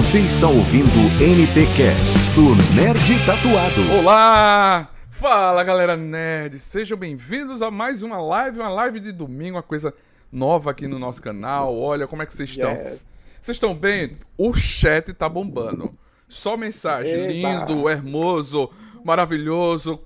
Você está ouvindo NT Cast do Nerd Tatuado. Olá! Fala galera nerd, sejam bem-vindos a mais uma live, uma live de domingo, uma coisa nova aqui no nosso canal. Olha como é que vocês estão. Yes. Vocês estão bem? O chat tá bombando. Só mensagem Eba. lindo, hermoso, maravilhoso.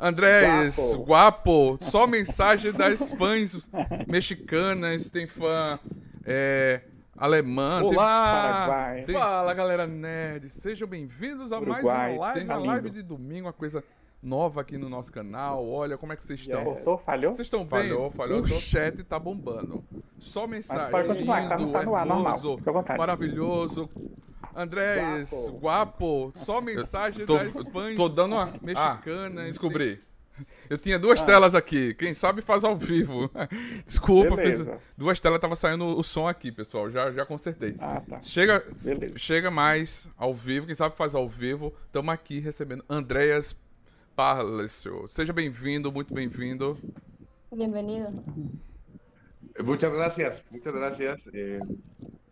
Andrés, Guapo. guapo. Só mensagem das fãs mexicanas, tem fã é, alemã. Paraguai. tem- Fala galera nerd, sejam bem-vindos a mais uma Uruguai, live, uma live lindo. de domingo, uma coisa nova aqui no nosso canal. Olha como é que vocês estão. Voltou, falhou? Vocês estão bem? Falhou, falhou, O chat tá bombando. Só mensagem pode continuar, tá lindo, tá no ar, normal. hermoso, maravilhoso. Andrés, Guapo. guapo. Só mensagem Tô, das fãs tô dando uma. mexicanas. Ah, descobri. Eu tinha duas telas aqui. Quem sabe faz ao vivo. Desculpa, fiz duas telas, tava saindo o som aqui, pessoal. Já, já consertei. Ah, tá. Chega, Beleza. chega mais ao vivo. Quem sabe faz ao vivo. Estamos aqui recebendo Andréas Palacio. Seja bem-vindo, muito bem-vindo. Bienvenido. Muchas gracias, muchas gracias eh,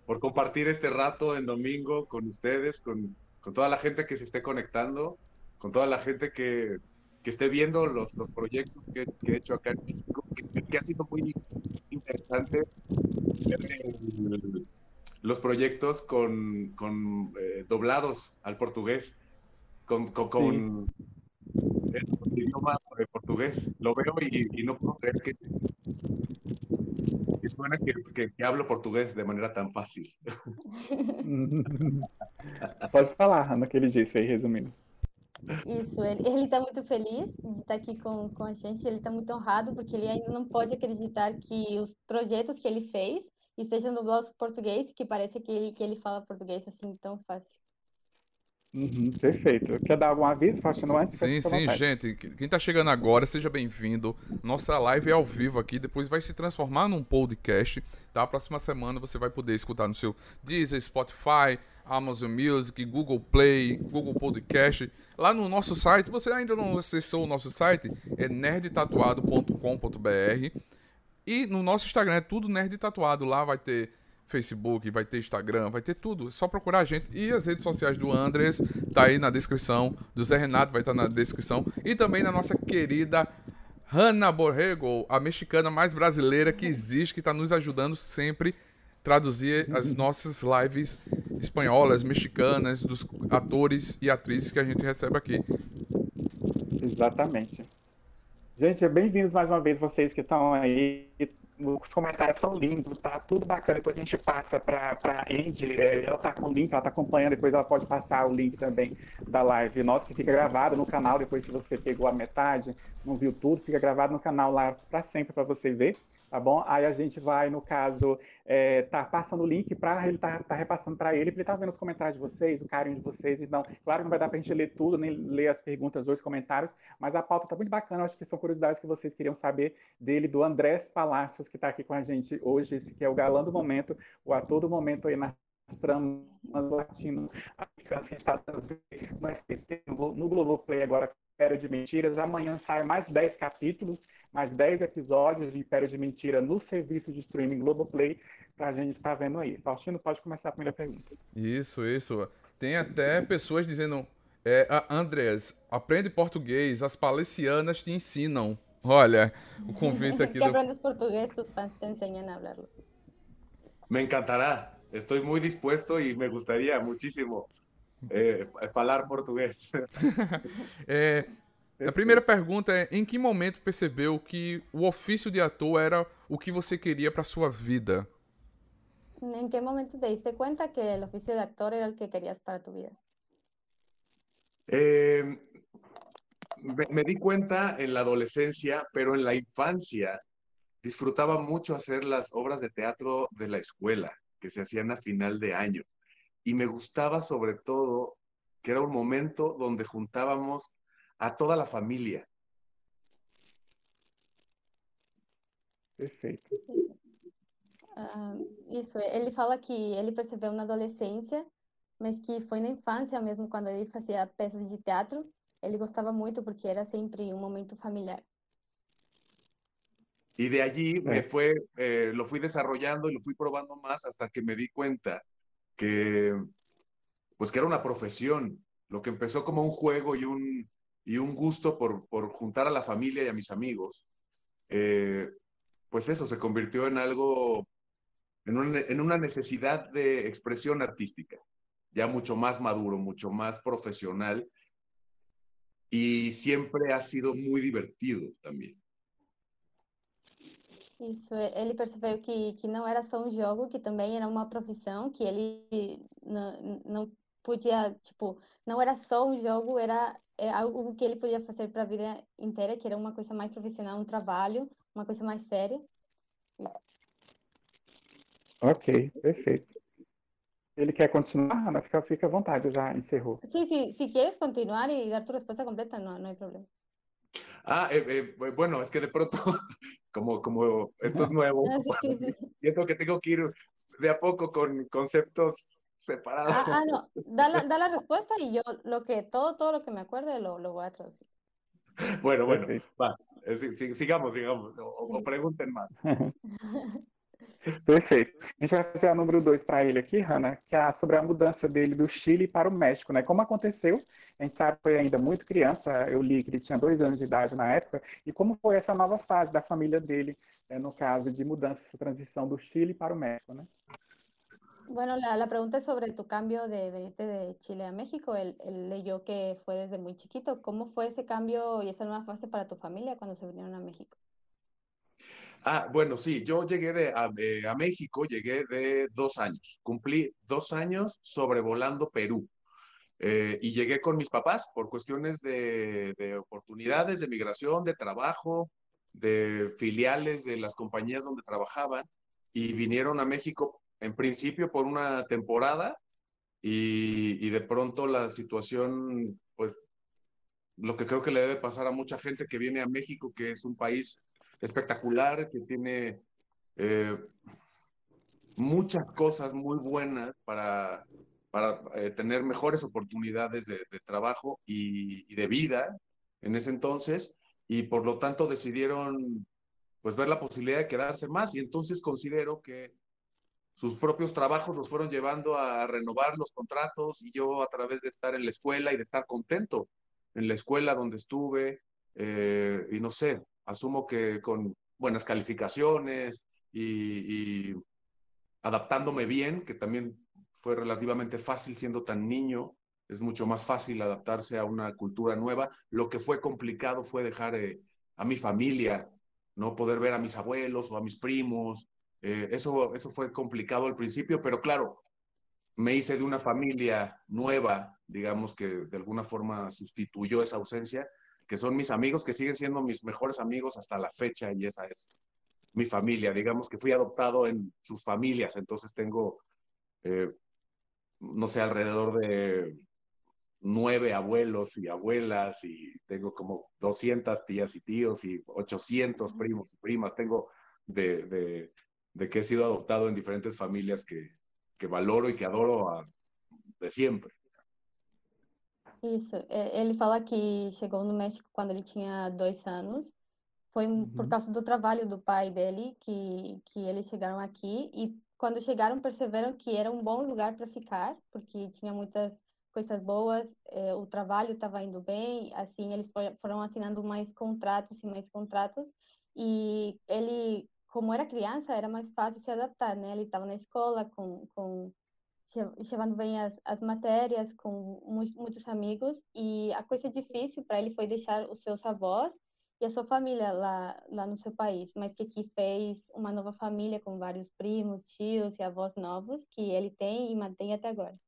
por compartir este rato en domingo con ustedes, con, con toda la gente que se esté conectando, con toda la gente que, que esté viendo los, los proyectos que, que he hecho acá en México, que, que ha sido muy interesante ver el- los proyectos con, con, eh, doblados al portugués, con, con, con el idioma eh, portugués. Lo veo y, y no puedo creer que, que suena que, que- que hablo portugués de manera tan fácil. Pode falar, Ana, o que ele disse aí, resumindo. Isso, ele, ele tá muito feliz de estar aqui com, com a gente, ele tá muito honrado, porque ele ainda não pode acreditar que os projetos que ele fez estejam dublados em português, que parece que ele, que ele fala português assim tão fácil. Uhum, perfeito. Quer dar algum aviso, Faustino, antes? Sim, Fica à sim, vontade. gente. Quem tá chegando agora, seja bem-vindo. Nossa live é ao vivo aqui, depois vai se transformar num podcast, tá? Próxima semana você vai poder escutar no seu Deezer, Spotify, Amazon Music, Google Play, Google Podcast. Lá no nosso site, você ainda não acessou o nosso site? É nerdtatuado.com.br. E no nosso Instagram é tudo Nerd Tatuado. Lá vai ter Facebook, vai ter Instagram, vai ter tudo. É só procurar a gente. E as redes sociais do Andres tá aí na descrição. Do Zé Renato vai estar na descrição. E também na nossa querida Hanna Borrego, a mexicana mais brasileira que existe, que está nos ajudando sempre traduzir as nossas lives espanholas, mexicanas, dos atores e atrizes que a gente recebe aqui. Exatamente. Gente, bem-vindos mais uma vez, vocês que estão aí. Os comentários são lindos, tá tudo bacana. Depois a gente passa para a Andy, é, ela tá com o link, ela tá acompanhando, depois ela pode passar o link também da live nossa, que fica gravado no canal, depois se você pegou a metade, não viu tudo, fica gravado no canal lá para sempre para você ver, tá bom? Aí a gente vai, no caso, é, tá passando o link para ele tá, tá repassando para ele, para ele tá vendo os comentários de vocês, o carinho de vocês. Então, claro que não vai dar para a gente ler tudo, nem ler as perguntas ou os comentários, mas a pauta tá muito bacana. Acho que são curiosidades que vocês queriam saber dele, do Andrés Palácios, que está aqui com a gente hoje, esse que é o galã do momento, o ator do momento aí nas tramas latino-americanas que a gente está no SBT, no Globoplay agora, Império de Mentiras. Amanhã sai mais 10 capítulos, mais 10 episódios de Império de Mentira no serviço de streaming Globoplay, pra gente estar vendo aí. Faustino, pode começar a primeira pergunta. Isso, isso. Tem até pessoas dizendo: é, "Ah, Andrés, aprende português, as palestinianas te ensinam. Olha, o convite aqui do. aprendes portugués, tus fans te enseñan a hablarlo. Me encantará, estoy muy dispuesto y me gustaría muchísimo eh, f- falar portugués. É, a primeira pergunta é: em que momento percebeu que o ofício de ator era o que você queria para sua vida? ¿En qué momento te diste cuenta que el oficio de actor era el que querías para tu vida? Eh, me, me di cuenta en la adolescencia, pero en la infancia disfrutaba mucho hacer las obras de teatro de la escuela que se hacían a final de año. Y me gustaba sobre todo que era un momento donde juntábamos a toda la familia. Perfeito. Ah, isso, ele fala que ele percebeu na adolescência, mas que foi na infância mesmo, quando ele fazia peças de teatro, ele gostava muito porque era sempre um momento familiar. Y de allí me Sí. fue, eh, lo fui desarrollando y lo fui probando más hasta que me di cuenta que pues que era una profesión, lo que empezó como un juego y un, y un gusto por, por juntar a la familia y a mis amigos, eh, pues eso se convirtió en algo, en una, necesidad de expresión artística, ya mucho más maduro, mucho más profesional, y siempre ha sido muy divertido também. Isso, ele percebeu que, que não era só um jogo, que também era uma profissão, que ele não, não podia, tipo, não era só um jogo, era é algo que ele podia fazer para a vida inteira, que era uma coisa mais profissional, um trabalho, uma coisa mais séria. Isso. Ok, perfeito. Ele quer continuar, Ana? Fica, fica à vontade, já encerrou. Sí, sí, si quieres continuar y dar tu respuesta completa, no, no hay problema. Ah, eh, eh, bueno, es que de pronto, como, como esto es nuevo, siento que tengo que ir de a poco con conceptos separados. Ah, ah, no, da la, da la respuesta y yo lo que, todo, todo lo que me acuerde lo, lo voy a traducir. Bueno, bueno, Perfeito. va, eh, si- si- sigamos, sigamos, o, o pregunten más. Perfeito. A gente vai fazer a número dois para ele aqui, Hanna, que é sobre a mudança dele do Chile para o México, né? Como aconteceu, a gente sabe que foi ainda muito criança, eu li que ele tinha dois anos de idade na época, e como foi essa nova fase da família dele, eh, no caso de mudança, transição do Chile para o México, né? Bueno, la, la pregunta es sobre tu cambio de venirte de Chile a México. Él, él leyó que fue desde muy chiquito. ¿Cómo fue ese cambio y esa nueva fase para tu familia cuando se vinieron a México? Ah, bueno, sí, yo llegué de, a, eh, a México, llegué de dos años, cumplí dos años sobrevolando Perú. Eh, y llegué con mis papás por cuestiones de, de oportunidades, de migración, de trabajo, de filiales de las compañías donde trabajaban y vinieron a México en principio por una temporada y de pronto la situación, pues lo que creo que le debe pasar a mucha gente que viene a México, que es un país espectacular, que tiene eh, muchas cosas muy buenas para, para eh, tener mejores oportunidades de, trabajo y, y, de vida en ese entonces, y por lo tanto decidieron pues ver la posibilidad de quedarse más, y entonces considero que sus propios trabajos los fueron llevando a renovar los contratos, y yo a través de estar en la escuela y de estar contento en la escuela donde estuve, eh, y no sé, asumo que con buenas calificaciones y, y, adaptándome bien, que también fue relativamente fácil siendo tan niño, es mucho más fácil adaptarse a una cultura nueva. Lo que fue complicado fue dejar eh, a mi familia, no poder ver a mis abuelos o a mis primos. Eh, eso, eso fue complicado al principio, pero claro, me hice de una familia nueva, digamos que de alguna forma sustituyó esa ausencia, que son mis amigos, que siguen siendo mis mejores amigos hasta la fecha y esa es mi familia. Digamos que fui adoptado en sus familias, entonces tengo, eh, no sé, alrededor de nueve abuelos y abuelas y tengo como 200 tías y tíos y 800 primos y primas. Tengo de, de, de que he sido adoptado en diferentes familias que, que valoro e que adoro a, de sempre. Isso, ele fala que chegou no México quando ele tinha dois anos. Foi Uhum. por causa do trabalho do pai dele que, que eles chegaram aqui. E quando chegaram, perceberam que era um bom lugar para ficar, porque tinha muitas coisas boas, eh, o trabalho estava indo bem. Assim, eles for- foram assinando mais contratos e mais contratos. E ele, como era criança, era mais fácil se adaptar, né? Ele estava na escola com, com che- levando bem as, as matérias com muitos, muitos amigos e a coisa difícil para ele foi deixar os seus avós e a sua família lá, lá no seu país, mas que aqui fez uma nova família com vários primos, tios e avós novos que ele tem e mantém até agora.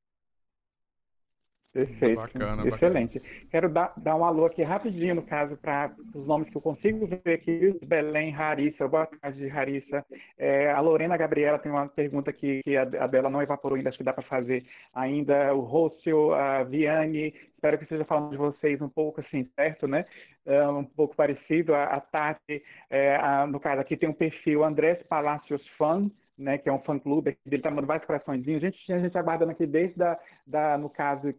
Perfeito. Bacana, Excelente. Quero dar, dar um alô aqui rapidinho, no caso, para os nomes que eu consigo ver aqui. Belém, Harissa, boa tarde, Harissa. É, a Lorena Gabriela tem uma pergunta aqui que a, a dela não evaporou ainda, acho que dá para fazer ainda. O Rócio, a Viane, espero que esteja falando de vocês um pouco assim, certo, né? É, um pouco parecido. A, a Tati, é, a- no caso aqui tem um perfil Andrés Palacios Fan, né, que é um fã-clube, ele está mandando vários coraçõezinhos. A gente tinha gente aguardando aqui desde, da, da, no caso, uh,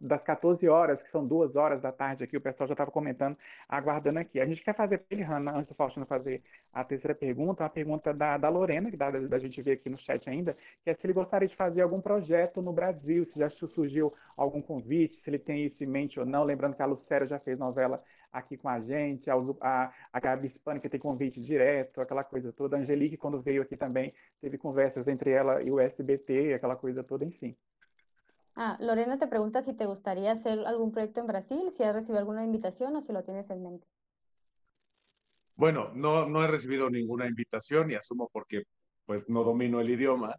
das 14 horas, que são duas horas da tarde aqui, o pessoal já estava comentando, aguardando aqui. A gente quer fazer para ele, Hanna, antes do Faustino fazer a terceira pergunta, uma pergunta da, da Lorena, que dá da gente ver aqui no chat ainda, que é se ele gostaria de fazer algum projeto no Brasil, se já surgiu algum convite, se ele tem isso em mente ou não. Lembrando que a Lucélia já fez novela aqui com a gente, a, a, a Gabi Hispânica tem convite direto, aquela coisa toda. A Angelique, quando veio aqui também, teve conversas entre ela e o SBT, aquela coisa toda, enfim. Ah, Lorena te pregunta si te gustaría hacer algún proyecto en Brasil, si has recibido alguna invitación o si lo tienes en mente. Bueno, no, no he recibido ninguna invitación y asumo porque pues no domino el idioma,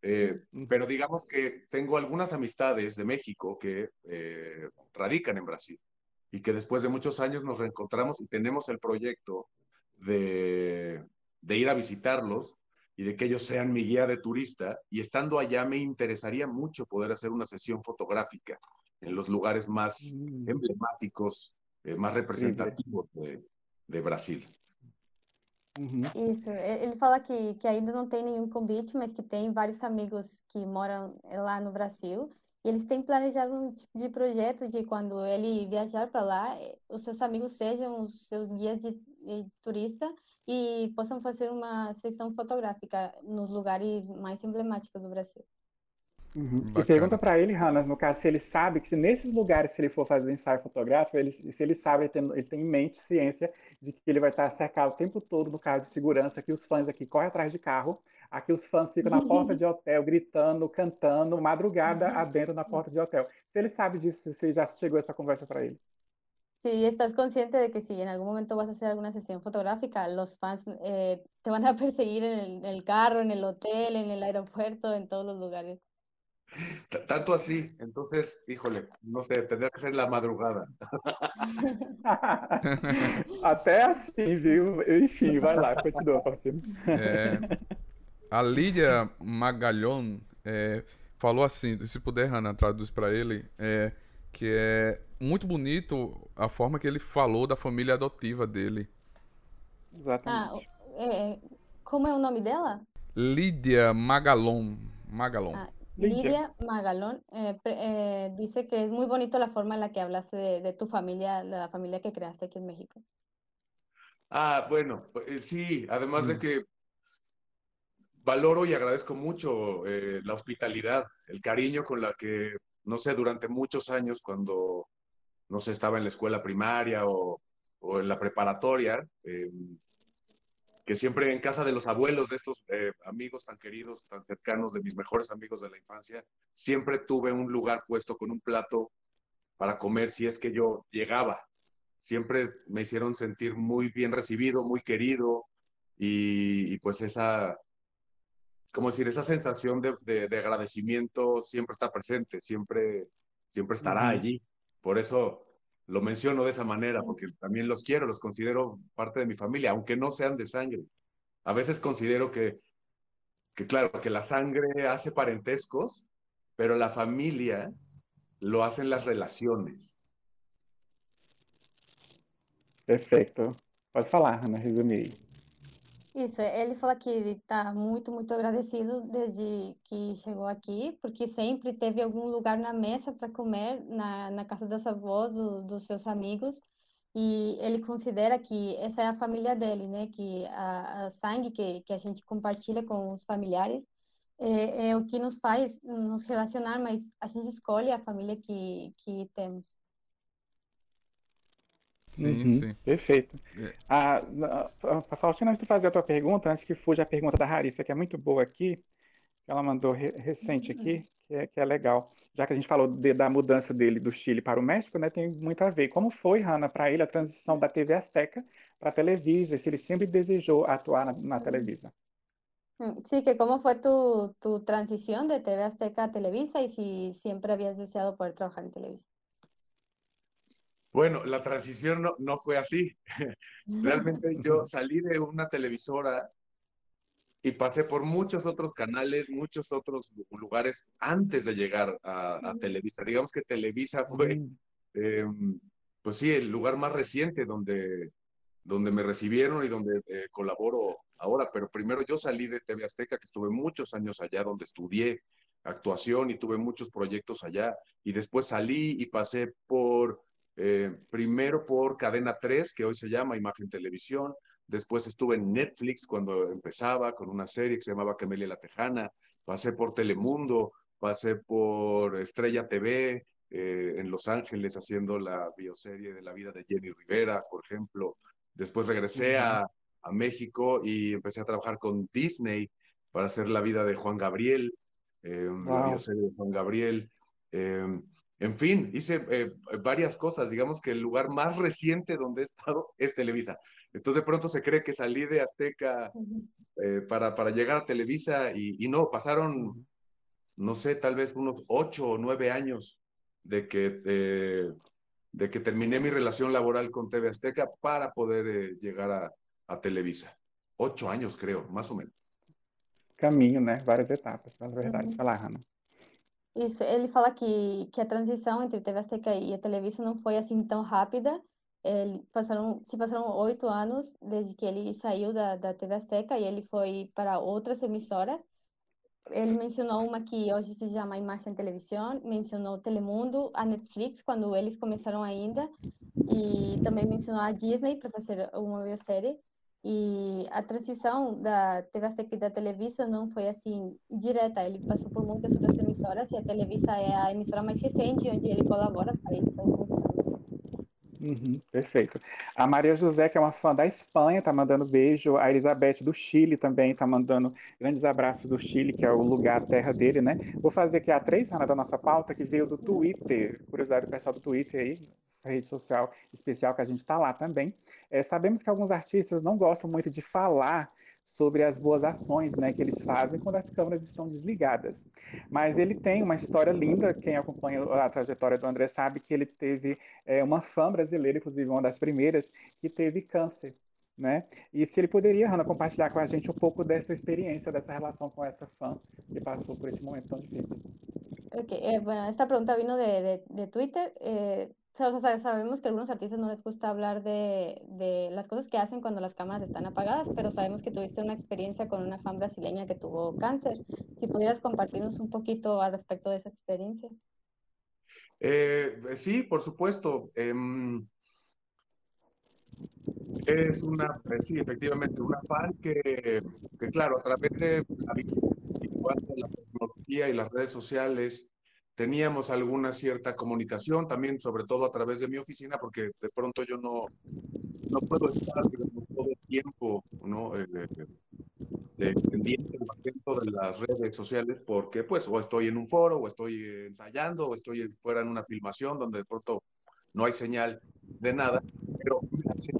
eh, pero digamos que tengo algunas amistades de México que eh, radican en Brasil y que después de muchos años nos reencontramos y tenemos el proyecto de, de ir a visitarlos y de que ellos sean mi guía de turista. Y estando allá me interesaría mucho poder hacer una sesión fotográfica en los lugares más mm. emblemáticos, eh, más representativos de, de Brasil. Uhum. Isso, ele fala que, que ainda não tem nenhum convite, mas que tem vários amigos que moram lá no Brasil E eles têm planejado um tipo de projeto de quando ele viajar para lá, eh, os seus amigos sejam os seus guias de, de, turista e possam fazer uma sessão fotográfica nos lugares mais emblemáticos do Brasil. Uhum. E pergunta para ele, Hanna, no caso, se ele sabe que se nesses lugares, se ele for fazer ensaio fotográfico, ele, se ele sabe, ele tem, ele tem em mente, ciência, de que ele vai estar cercado o tempo todo no carro de segurança, que os fãs aqui correm atrás de carro, Aqui os fãs ficam na porta de hotel, gritando, cantando, madrugada adentro na porta de hotel. Se ele sabe disso, se já chegou essa conversa para ele. Si estás consciente de que si en algún momento vas a hacer alguna sesión fotográfica, los fans eh, te van a perseguir en el, en el, carro, en el hotel, en el aeropuerto, en todos los lugares. Tanto así, entonces, híjole, no sé, tendría que ser la madrugada. Até assim, viu? Enfim, vai lá, continua. É, a Lídia Magalhães é, falou assim, se puder, Hanna, traduz para ele, é, que é muito bonito a forma que ele falou da família adotiva dele. Exatamente. Ah, é, como é o nome dela? Lídia Magalón. Magalón. Ah, Lidia Magalón eh, eh, dice que es muy bonito la forma en la que hablaste de, de, tu familia, la familia que creaste aquí en México. Ah, bueno, pues, sí, además de mm. que valoro y agradezco mucho eh, la hospitalidad, el cariño con la que, no sé, durante muchos años cuando, no sé, estaba en la escuela primaria o, o en la preparatoria, eh, que siempre en casa de los abuelos de estos eh, amigos tan queridos, tan cercanos, de mis mejores amigos de la infancia, siempre tuve un lugar puesto con un plato para comer si es que yo llegaba. Siempre me hicieron sentir muy bien recibido, muy querido y, pues esa, como decir, esa sensación de, de, agradecimiento siempre está presente, siempre, siempre estará allí. Por eso lo menciono de esa manera porque también los quiero, los considero parte de mi familia, aunque no sean de sangre. A veces considero que, que claro, que la sangre hace parentescos, pero la familia lo hacen las relaciones. Perfecto. Pode falar, Ana, resumir. Isso, ele fala que ele está muito, muito agradecido desde que chegou aqui, porque sempre teve algum lugar na mesa para comer na, na casa das avós, do, dos seus amigos, e ele considera que essa é a família dele, né? Que a, a sangue que, que a gente compartilha com os familiares é, é o que nos faz nos relacionar, mas a gente escolhe a família que, que temos. Sim, uhum, sim. Perfeito. É. A, a, Faustina, antes de fazer a tua pergunta, antes que fuja a pergunta da Larissa, que é muito boa aqui, que ela mandou re, recente aqui, que é, que é legal. Já que a gente falou de, da mudança dele do Chile para o México, né, tem muito a ver. Como foi, Hanna, para ele a transição da TV Azteca para a Televisa? Se ele sempre desejou atuar na, na Televisa? Sí, que cómo fue tu, tu transición de TV Azteca a Televisa y si siempre habías deseado poder trabajar en Televisa. Bueno, la transición no, no fue así. Realmente yo salí de una televisora y pasé por muchos otros canales, muchos otros lugares antes de llegar a, Televisa. Digamos que Televisa fue, em, pues sí, el lugar más reciente donde, donde me recibieron y donde eh, colaboro ahora. Pero primero yo salí de TV Azteca, que estuve muchos años allá, donde estudié actuación y tuve muchos proyectos allá. Y después salí y pasé por, eh, primero por Cadena 3, que hoy se llama Imagen Televisión. Después estuve en Netflix cuando empezaba con una serie que se llamaba Camelia la Tejana. Pasé por Telemundo, pasé por Estrella TV, eh, en Los Ángeles haciendo la bioserie de la vida de Jenny Rivera, por ejemplo. Después regresé a, a, México y empecé a trabajar con Disney para hacer la vida de Juan Gabriel, eh, la bioserie de Juan Gabriel. Eh, en fin, hice eh, varias cosas. Digamos que el lugar más reciente donde he estado es Televisa. Entonces de pronto se cree que salí de Azteca eh, para, para llegar a Televisa y, y no, pasaron, no sé, tal vez unos ocho o nueve años de que, eh, de que terminé mi relación laboral con TV Azteca para poder eh, llegar a, a, Televisa. Ocho anos, creio, mais ou menos. Caminho, né? Várias etapas, na verdade. Uhum. Falar, Hannah. Isso, ele fala que, que a transição entre TV Azteca e a Televisa não foi assim tão rápida. Ele passaram, se passaram oito anos desde que ele saiu da, da TV Azteca e ele foi para outras emissoras. Ele mencionou uma que hoje se chama Imagem Televisão, mencionou Telemundo, a Netflix, quando eles começaram ainda, e também mencionou a Disney para fazer uma biosérie. E a transição da TV Azteca e da Televisa não foi assim direta, ele passou por muitas outras emissoras e a Televisa é a emissora mais recente onde ele colabora faz alguns Uhum, perfeito. A Maria José, que é uma fã da Espanha, está mandando beijo. A Elizabeth do Chile também está mandando grandes abraços do Chile, que é o lugar, a terra dele, né? Vou fazer aqui a três, Ana, da nossa pauta, que veio do Twitter. Curiosidade do pessoal do Twitter aí, rede social especial que a gente está lá também. É, sabemos que alguns artistas não gostam muito de falar sobre as boas ações né, que eles fazem quando as câmeras estão desligadas. Mas ele tem uma história linda, quem acompanha a trajetória do André sabe que ele teve é, uma fã brasileira, inclusive uma das primeiras, que teve câncer. Né? E se ele poderia, Hanna, compartilhar com a gente um pouco dessa experiência, dessa relação com essa fã que passou por esse momento tão difícil. Ok, eh, bueno, esta pregunta vino de, de, de Twitter. Eh, O sea, sabemos que a algunos artistas no les gusta hablar de, de, las cosas que hacen cuando las cámaras están apagadas, pero sabemos que tuviste una experiencia con una fan brasileña que tuvo cáncer. Si pudieras compartirnos un poquito al respecto de esa experiencia. Eh, sí, por supuesto. Eh, es una, eh, sí, efectivamente, una fan que, que, claro, a través de la, de la tecnología y las redes sociales, teníamos alguna cierta comunicación, también sobre todo a través de mi oficina, porque de pronto yo no, no puedo estar digamos, todo el tiempo ¿no? Eh, eh pendiente dentro de las redes sociales, porque pues o estoy en un foro, o estoy ensayando, o estoy fuera en una filmación donde de pronto no hay señal de nada, pero me hace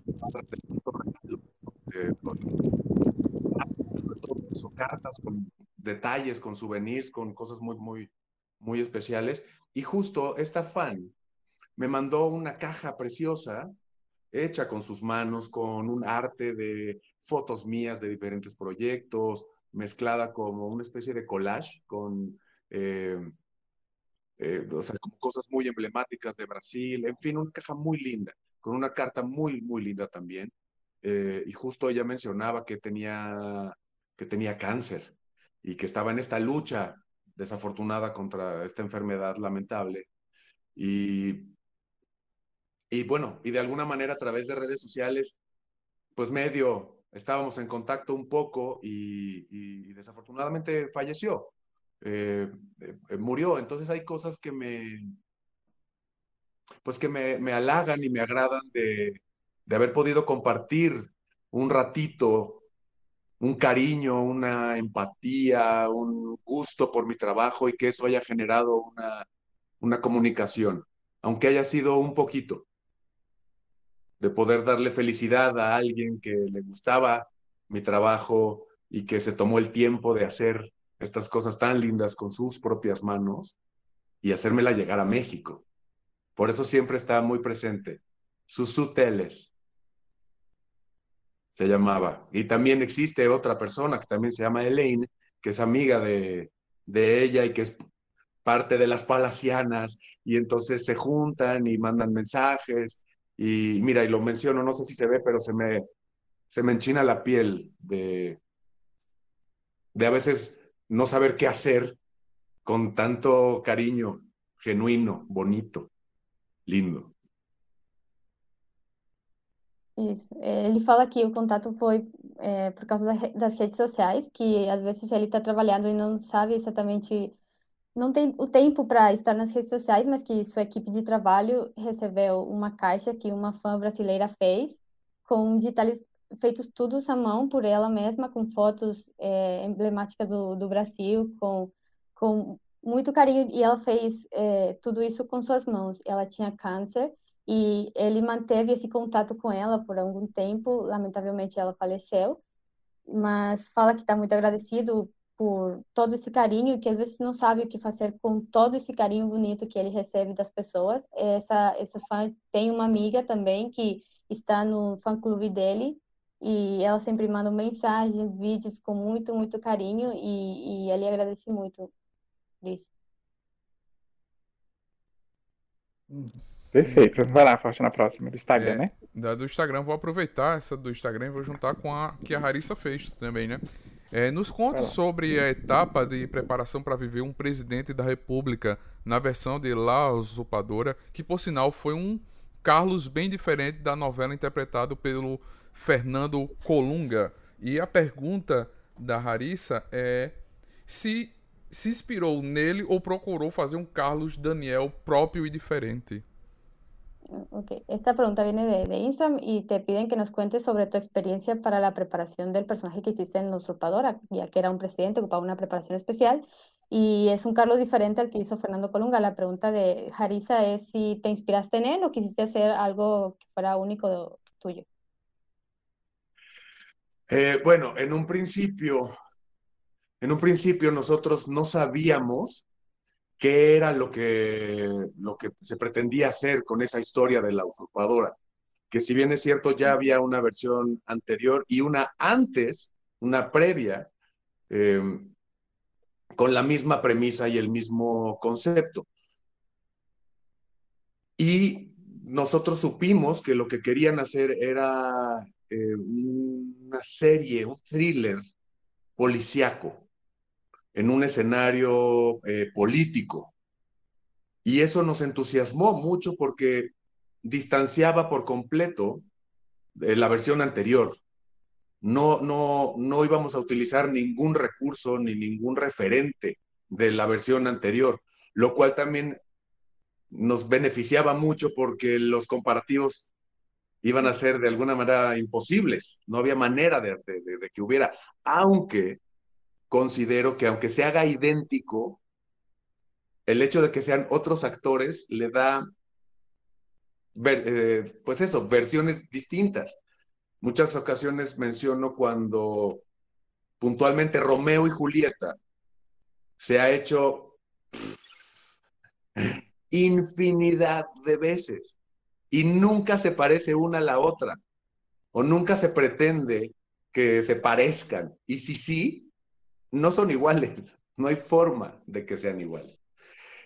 eh, sobre todo eso, cartas con detalles, con souvenirs, con cosas muy, muy, muy especiales. Y justo esta fan me mandó una caja preciosa hecha con sus manos, con un arte de fotos mías de diferentes proyectos, mezclada como una especie de collage con eh, eh, o sea, cosas muy emblemáticas de Brasil, en fin, una caja muy linda, con una carta muy, muy linda también. Eh, y justo ella mencionaba que tenía, que tenía cáncer y que estaba en esta lucha desafortunada contra esta enfermedad lamentable. Y, y bueno, y de alguna manera a través de redes sociales, pues medio estábamos en contacto un poco y, y desafortunadamente falleció, eh, eh, murió. Entonces hay cosas que me, pues que me, me halagan y me agradan de, de haber podido compartir un ratito un cariño, una empatía, un gusto por mi trabajo y que eso haya generado una, una comunicación, aunque haya sido un poquito, de poder darle felicidad a alguien que le gustaba mi trabajo y que se tomó el tiempo de hacer estas cosas tan lindas con sus propias manos y hacérmela llegar a México. Por eso siempre está muy presente. Sus se llamaba. Y también existe otra persona que también se llama Elaine, que es amiga de, de ella y que es parte de las palacianas, y entonces se juntan y mandan mensajes Y mira, y lo menciono, no sé si se ve, pero se me, se me enchina la piel de, de a veces no saber qué hacer con tanto cariño genuino, bonito, lindo. Isso. Ele fala que o contato foi é, por causa das redes sociais, que às vezes ele está trabalhando e não sabe exatamente, não tem o tempo para estar nas redes sociais, mas que sua equipe de trabalho recebeu uma caixa que uma fã brasileira fez, com detalhes feitos todos à mão por ela mesma, com fotos é, emblemáticas do, do Brasil, com, com muito carinho, e ela fez é, tudo isso com suas mãos. Ela tinha câncer e ele manteve esse contato com ela por algum tempo. Lamentavelmente, ela faleceu, mas fala que está muito agradecido por todo esse carinho que às vezes não sabe o que fazer com todo esse carinho bonito que ele recebe das pessoas. Essa essa fã tem uma amiga também que está no fã-clube dele e ela sempre manda mensagens, vídeos com muito, muito carinho e, e ele agradece muito por isso. Perfeito. Vai lá, Forte, na próxima, do Instagram, É, né? Da do Instagram, vou aproveitar essa do Instagram e vou juntar com a que a Harissa fez também, né? É, nos conta sobre a etapa de preparação para viver um presidente da República na versão de La Usurpadora, que por sinal foi um Carlos bem diferente da novela interpretado pelo Fernando Colunga. E a pergunta da Harissa é se se inspirou nele ou procurou fazer um Carlos Daniel próprio e diferente. Ok, esta pregunta viene de, de Instagram y te piden que nos cuentes sobre tu experiencia para la preparación del personaje que hiciste en La Usurpadora, ya que era un presidente, ocupaba una preparación especial y es un Carlos diferente al que hizo Fernando Colunga. La pregunta de Harissa es si te inspiraste en él o quisiste hacer algo que fuera único tuyo. Eh, bueno, en un principio, en un principio nosotros no sabíamos qué era lo que, lo que se pretendía hacer con esa historia de la usurpadora. Que si bien es cierto, ya había una versión anterior y una antes, una previa, eh, con la misma premisa y el mismo concepto. Y nosotros supimos que lo que querían hacer era eh, una serie, un thriller policíaco en un escenario eh, político. Y eso nos entusiasmó mucho porque distanciaba por completo de la versión anterior. No, no, no íbamos a utilizar ningún recurso ni ningún referente de la versión anterior, lo cual también nos beneficiaba mucho porque los comparativos iban a ser de alguna manera imposibles. No había manera de, de que hubiera, aunque considero que aunque se haga idéntico, el hecho de que sean otros actores le da, eh, pues eso, versiones distintas. Muchas ocasiones menciono cuando puntualmente Romeo y Julieta se ha hecho infinidad de veces y nunca se parece una a la otra o nunca se pretende que se parezcan. Y si sí, no son iguales, no hay forma de que sean iguales.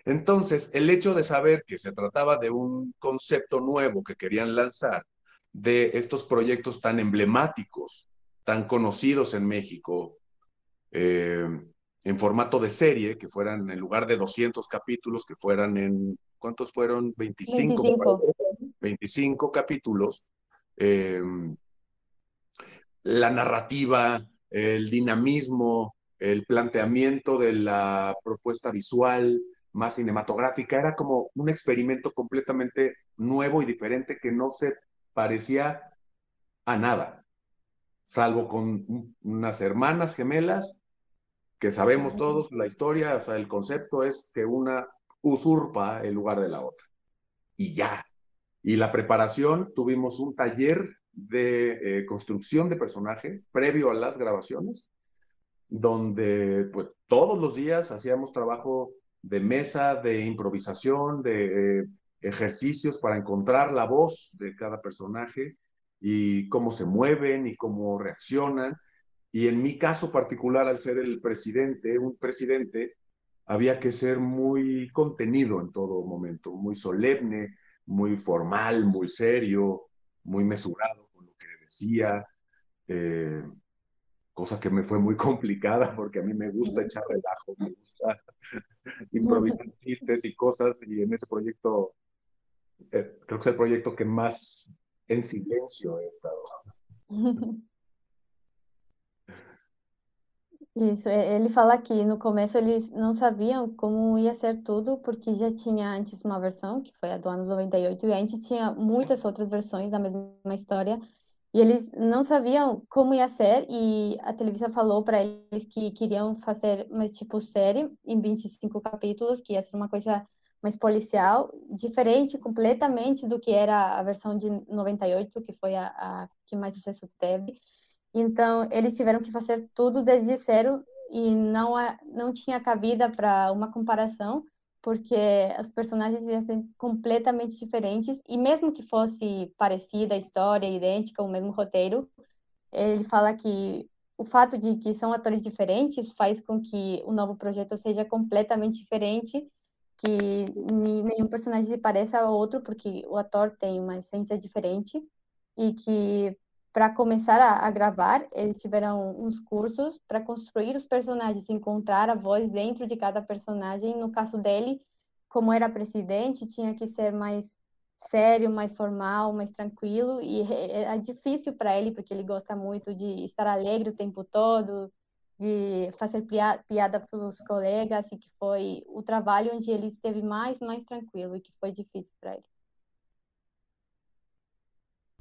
Entonces, el hecho de saber que se trataba de un concepto nuevo que querían lanzar, de estos proyectos tan emblemáticos, tan conocidos en México, eh, en formato de serie, que fueran en lugar de 200 capítulos, que fueran en, ¿cuántos fueron? 25, 25. 25 capítulos. Eh, la narrativa, el dinamismo, el planteamiento de la propuesta visual más cinematográfica, era como un experimento completamente nuevo y diferente que no se parecía a nada, salvo con unas hermanas gemelas que sabemos todos la historia, o sea, el concepto es que una usurpa el lugar de la otra. Y ya. Y la preparación, tuvimos un taller de eh, construcción de personaje previo a las grabaciones, donde pues todos los días hacíamos trabajo de mesa, de improvisación, de eh, ejercicios para encontrar la voz de cada personaje y cómo se mueven y cómo reaccionan. Y en mi caso particular, al ser el presidente, un presidente, había que ser muy contenido en todo momento, muy solemne, muy formal, muy serio, muy mesurado con lo que decía, eh, cosa que me fue muy complicada porque a mí me gusta echar relajo, me gusta improvisar chistes y cosas y en ese proyecto eh, creo que es el proyecto que más en silencio he estado. Isso, ele fala que no começo eles não sabiam como ia ser tudo, porque já tinha antes uma versão, que foi a do ano 98, e a gente tinha muitas outras versões da mesma história, e eles não sabiam como ia ser, e a televisão falou para eles que queriam fazer uma tipo série em 25 capítulos, que ia ser uma coisa mais policial, diferente completamente do que era a versão de 98, que foi a, a que mais sucesso teve. Então, eles tiveram que fazer tudo desde zero e não, não tinha cabida para uma comparação, porque os personagens iam ser completamente diferentes, e mesmo que fosse parecida a história, idêntica, o mesmo roteiro, ele fala que o fato de que são atores diferentes faz com que o novo projeto seja completamente diferente, que nenhum personagem se pareça ao outro, porque o ator tem uma essência diferente, e que para começar a, a, gravar, eles tiveram uns cursos para construir os personagens, encontrar a voz dentro de cada personagem. No caso dele, como era presidente, tinha que ser mais sério, mais formal, mais tranquilo, e era difícil para ele, porque ele gosta muito de estar alegre o tempo todo, de fazer piada para os colegas, e que foi o trabalho onde ele esteve mais, mais tranquilo, e que foi difícil para ele.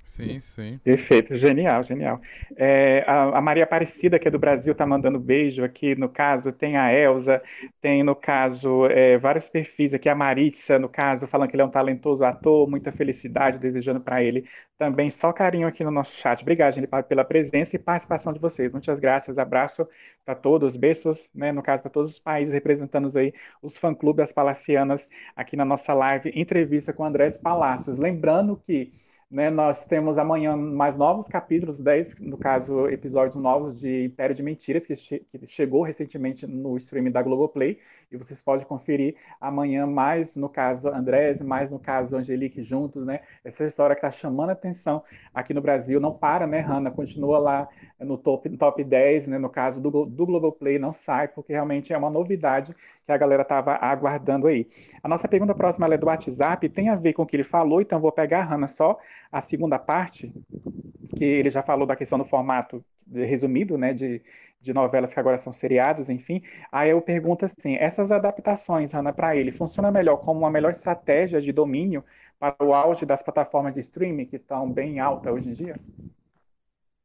Sim, sim. Perfeito, genial, genial. É, a, a, Maria Aparecida, que é do Brasil, está mandando beijo aqui. No caso, tem a Elza, tem, no caso, é, vários perfis aqui. A Maritza, no caso, falando que ele é um talentoso ator, muita felicidade, desejando para ele também só carinho aqui no nosso chat. Obrigado, gente, pela presença e participação de vocês. Muitas graças, abraço para todos, beijos, né, no caso, para todos os países representando aí os fã-clubes, as palacianas, aqui na nossa live, entrevista com Andrés Palácios. Lembrando que né, nós temos amanhã mais novos capítulos, 10, no caso, episódios novos de Império de Mentiras, que, che que chegou recentemente no streaming da Globoplay, e vocês podem conferir amanhã mais, no caso, Andrés, mais no caso, Angelique juntos, né? Essa história que está chamando atenção aqui no Brasil, não para, né, Hanna? Continua lá no top, top 10, né, no caso do, do Globoplay, não sai, porque realmente é uma novidade que a galera estava aguardando aí. A nossa pergunta próxima é do WhatsApp, tem a ver com o que ele falou, então vou pegar, Hanna, só a segunda parte, que ele já falou da questão do formato resumido, né, de, de novelas que agora são seriados, enfim. Aí eu pergunto assim, essas adaptações, Ana, para ele, funciona melhor como uma melhor estratégia de domínio para o auge das plataformas de streaming que estão bem alta hoje em dia?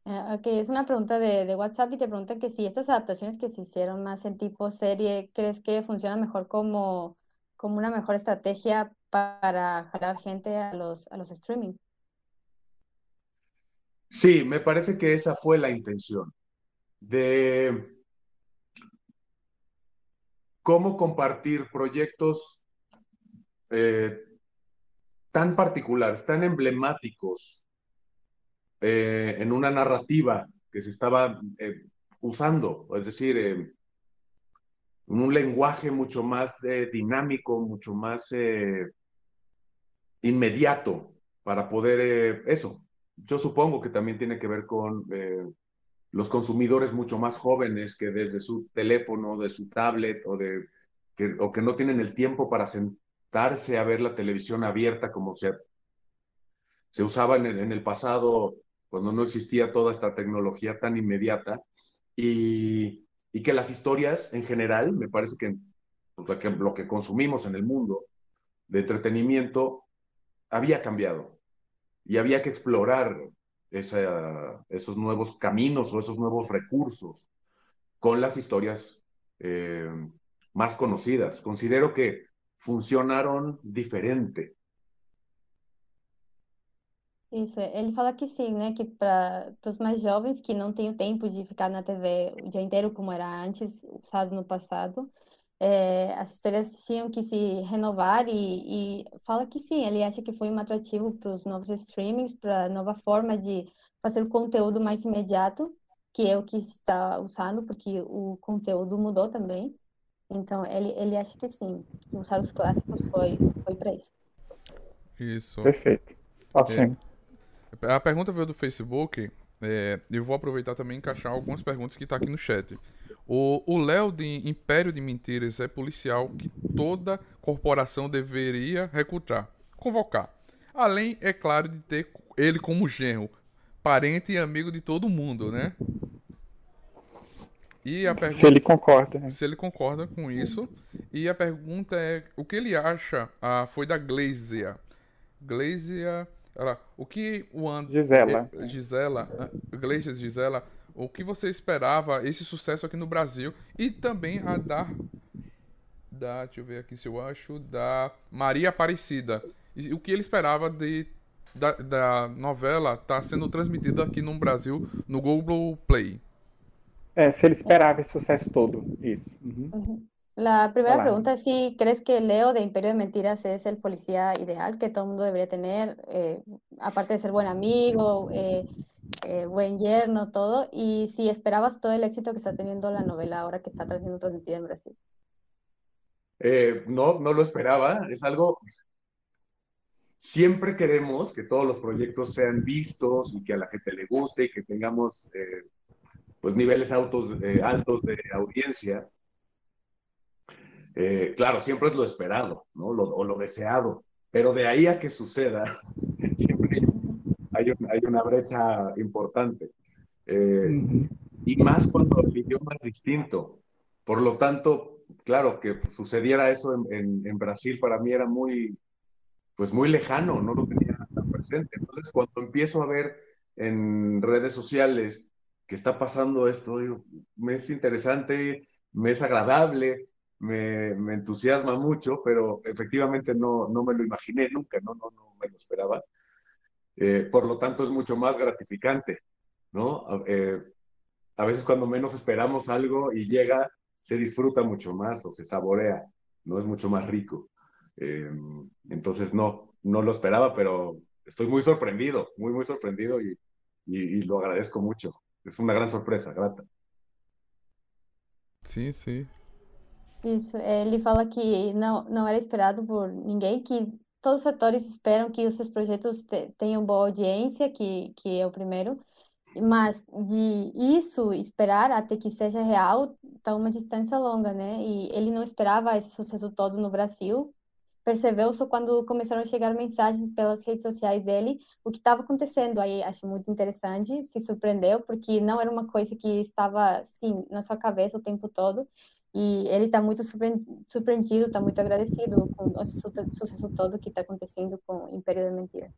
Eh, ok, es una pregunta de, de, WhatsApp y te pregunta que si estas adaptaciones que se hicieron más en tipo serie, ¿crees que funciona mejor como, como una mejor estrategia para jalar gente a los, a los streaming? Sí, me parece que esa fue la intención de cómo compartir proyectos eh, tan particulares, tan emblemáticos eh, en una narrativa que se estaba eh, usando, es decir, un lenguaje mucho más dinámico, mucho más inmediato para poder eso. Yo supongo que también tiene que ver con los consumidores mucho más jóvenes que desde su teléfono, de su tablet o, de, que, o que no tienen el tiempo para sentarse a ver la televisión abierta como se, se usaba en en el pasado cuando no existía toda esta tecnología tan inmediata, y, y que las historias en general, me parece que, pues, que lo que consumimos en el mundo de entretenimiento había cambiado y había que explorar esa, esos nuevos caminos o esos nuevos recursos con las historias eh, más conocidas. Considero que funcionaron diferente Isso, ele fala que sim, né? Que para os mais jovens que não têm o tempo de ficar na TV o dia inteiro, como era antes, usado no passado, é, as histórias tinham que se renovar e, e fala que sim, ele acha que foi um atrativo para os novos streamings, para a nova forma de fazer o conteúdo mais imediato, que é o que está usando, porque o conteúdo mudou também. Então, ele, ele acha que sim, que usar os clássicos foi, foi para isso. Isso. Perfeito. Ótimo. É, a pergunta veio do Facebook. É, eu vou aproveitar também e encaixar algumas perguntas que está aqui no chat. O Léo de Império de Mentiras é policial que toda corporação deveria recrutar, convocar. Além, é claro, de ter ele como genro, parente e amigo de todo mundo, né? E a pergunta, se ele concorda. Né? Se ele concorda com isso. E a pergunta é: o que ele acha? Ah, foi da Glazia. Glazia. o que o And... Gisela. Eh, Gisela. Ah, Gisela. O que você esperava esse sucesso aqui no Brasil? E também a da. Da. Deixa eu ver aqui se eu acho. Da Maria Aparecida. E o que ele esperava de da, da novela estar tá sendo transmitida aqui no Brasil no Google Play. É, se ele esperava esse sucesso todo, isso. Uhum. La primera Hola. pregunta es si crees que Leo de Imperio de Mentiras es el policía ideal que todo el mundo debería tener, eh, aparte de ser buen amigo, eh, eh, buen yerno, todo, y si esperabas todo el éxito que está teniendo la novela ahora que está siendo transmitida en Brasil. Eh, no, no lo esperaba, es algo, siempre queremos que todos los proyectos sean vistos y que a la gente le guste y que tengamos eh, pues niveles altos, eh, altos de audiencia. Eh, claro, siempre es lo esperado, ¿no? o lo deseado, pero de ahí a que suceda, hay, hay una brecha importante. Y más cuando el idioma es distinto. Por lo tanto, claro, que sucediera eso en, en Brasil para mí era muy, pues muy lejano, no lo tenía tan presente. Entonces, cuando empiezo a ver en redes sociales que está pasando esto, digo, me es interesante, me es agradable, me, me entusiasma mucho, pero efectivamente no, no me lo imaginé nunca, no, no, no me lo esperaba. Eh, por lo tanto, es mucho más gratificante, ¿no? Eh, a veces cuando menos esperamos algo y llega, se disfruta mucho más o se saborea, ¿no? Es mucho más rico. Eh, entonces no, no lo esperaba, pero estoy muy sorprendido, muy, muy sorprendido y, y, y, lo agradezco mucho. Es uma grande surpresa, grata. Sim, sim. Isso, ele fala que não, não era esperado por ninguém, que todos os atores esperam que os seus projetos te, tenham boa audiência, que, que é o primeiro, mas de isso esperar até que seja real, está uma distância longa, né? E ele não esperava esse sucesso todo no Brasil, percebeu só quando começaram a chegar mensagens pelas redes sociais dele o que estava acontecendo. Aí acho muito interessante, se surpreendeu porque não era uma coisa que estava assim na sua cabeça o tempo todo. E ele está muito surpreendido, está muito agradecido com o sucesso todo que está acontecendo com o Império da Mentira.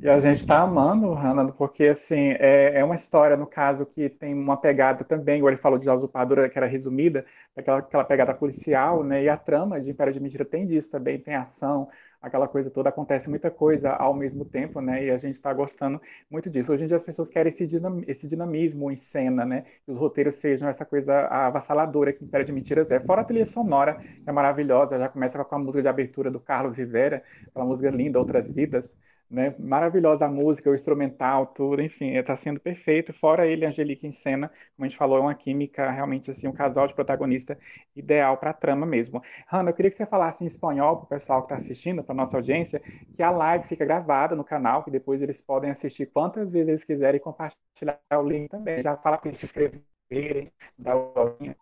E a gente está amando, Hannah, porque assim, é, é, uma história, no caso, que tem uma pegada também, igual ele falou de A Usurpadora, que era resumida, aquela, aquela pegada policial, né? E a trama de Império de Mentira tem disso também, tem ação, aquela coisa toda, acontece muita coisa ao mesmo tempo, né? E a gente está gostando muito disso. Hoje em dia as pessoas querem esse, dinam, esse dinamismo em cena, né? Que os roteiros sejam essa coisa avassaladora que Império de Mentiras é. Fora a trilha sonora, que é maravilhosa, já começa com a música de abertura do Carlos Rivera, aquela música linda, Outras Vidas né? Maravilhosa a música, o instrumental, tudo, enfim, está sendo perfeito. Fora ele, Angelique em cena, como a gente falou, é uma química realmente assim, um casal de protagonista ideal para a trama mesmo. Hanna, eu queria que você falasse em espanhol para o pessoal que está assistindo, para nossa audiência, que a live fica gravada no canal, que depois eles podem assistir quantas vezes eles quiserem e compartilhar o link também. Já fala para eles se inscreverem, dar o joinha,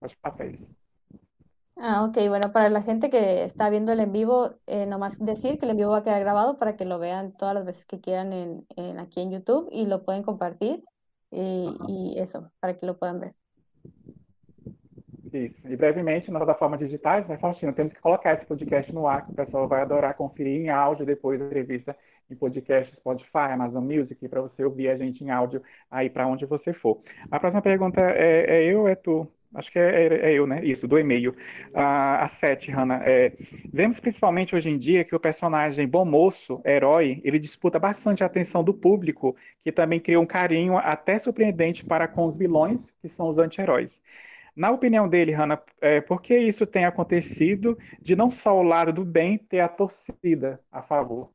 pode falar para eles. Ah, ok. Bueno, para la gente que está viendo el en vivo, eh, nomás decir que el en vivo va a quedar grabado para que lo vean todas las veces que quieran en, en aquí en YouTube y lo pueden compartir y, y eso, para que lo puedan ver. Isso. E brevemente, nas plataformas digitais, né, Faustino, temos que colocar esse podcast no ar, que o pessoal vai adorar conferir em áudio depois da entrevista em podcast, Spotify, Amazon Music, para você ouvir a gente em áudio aí para onde você for. A próxima pergunta é, é eu ou é tu? Acho que é, é, é, eu, né? Isso, do e-mail. Ah, a Sete, Hanna. É, vemos principalmente hoje em dia que o personagem bom moço, herói, ele disputa bastante a atenção do público, que também cria um carinho até surpreendente para com os vilões, que são os anti-heróis. Na opinião dele, Hanna, é, por que isso tem acontecido de não só o lado do bem ter a torcida a favor?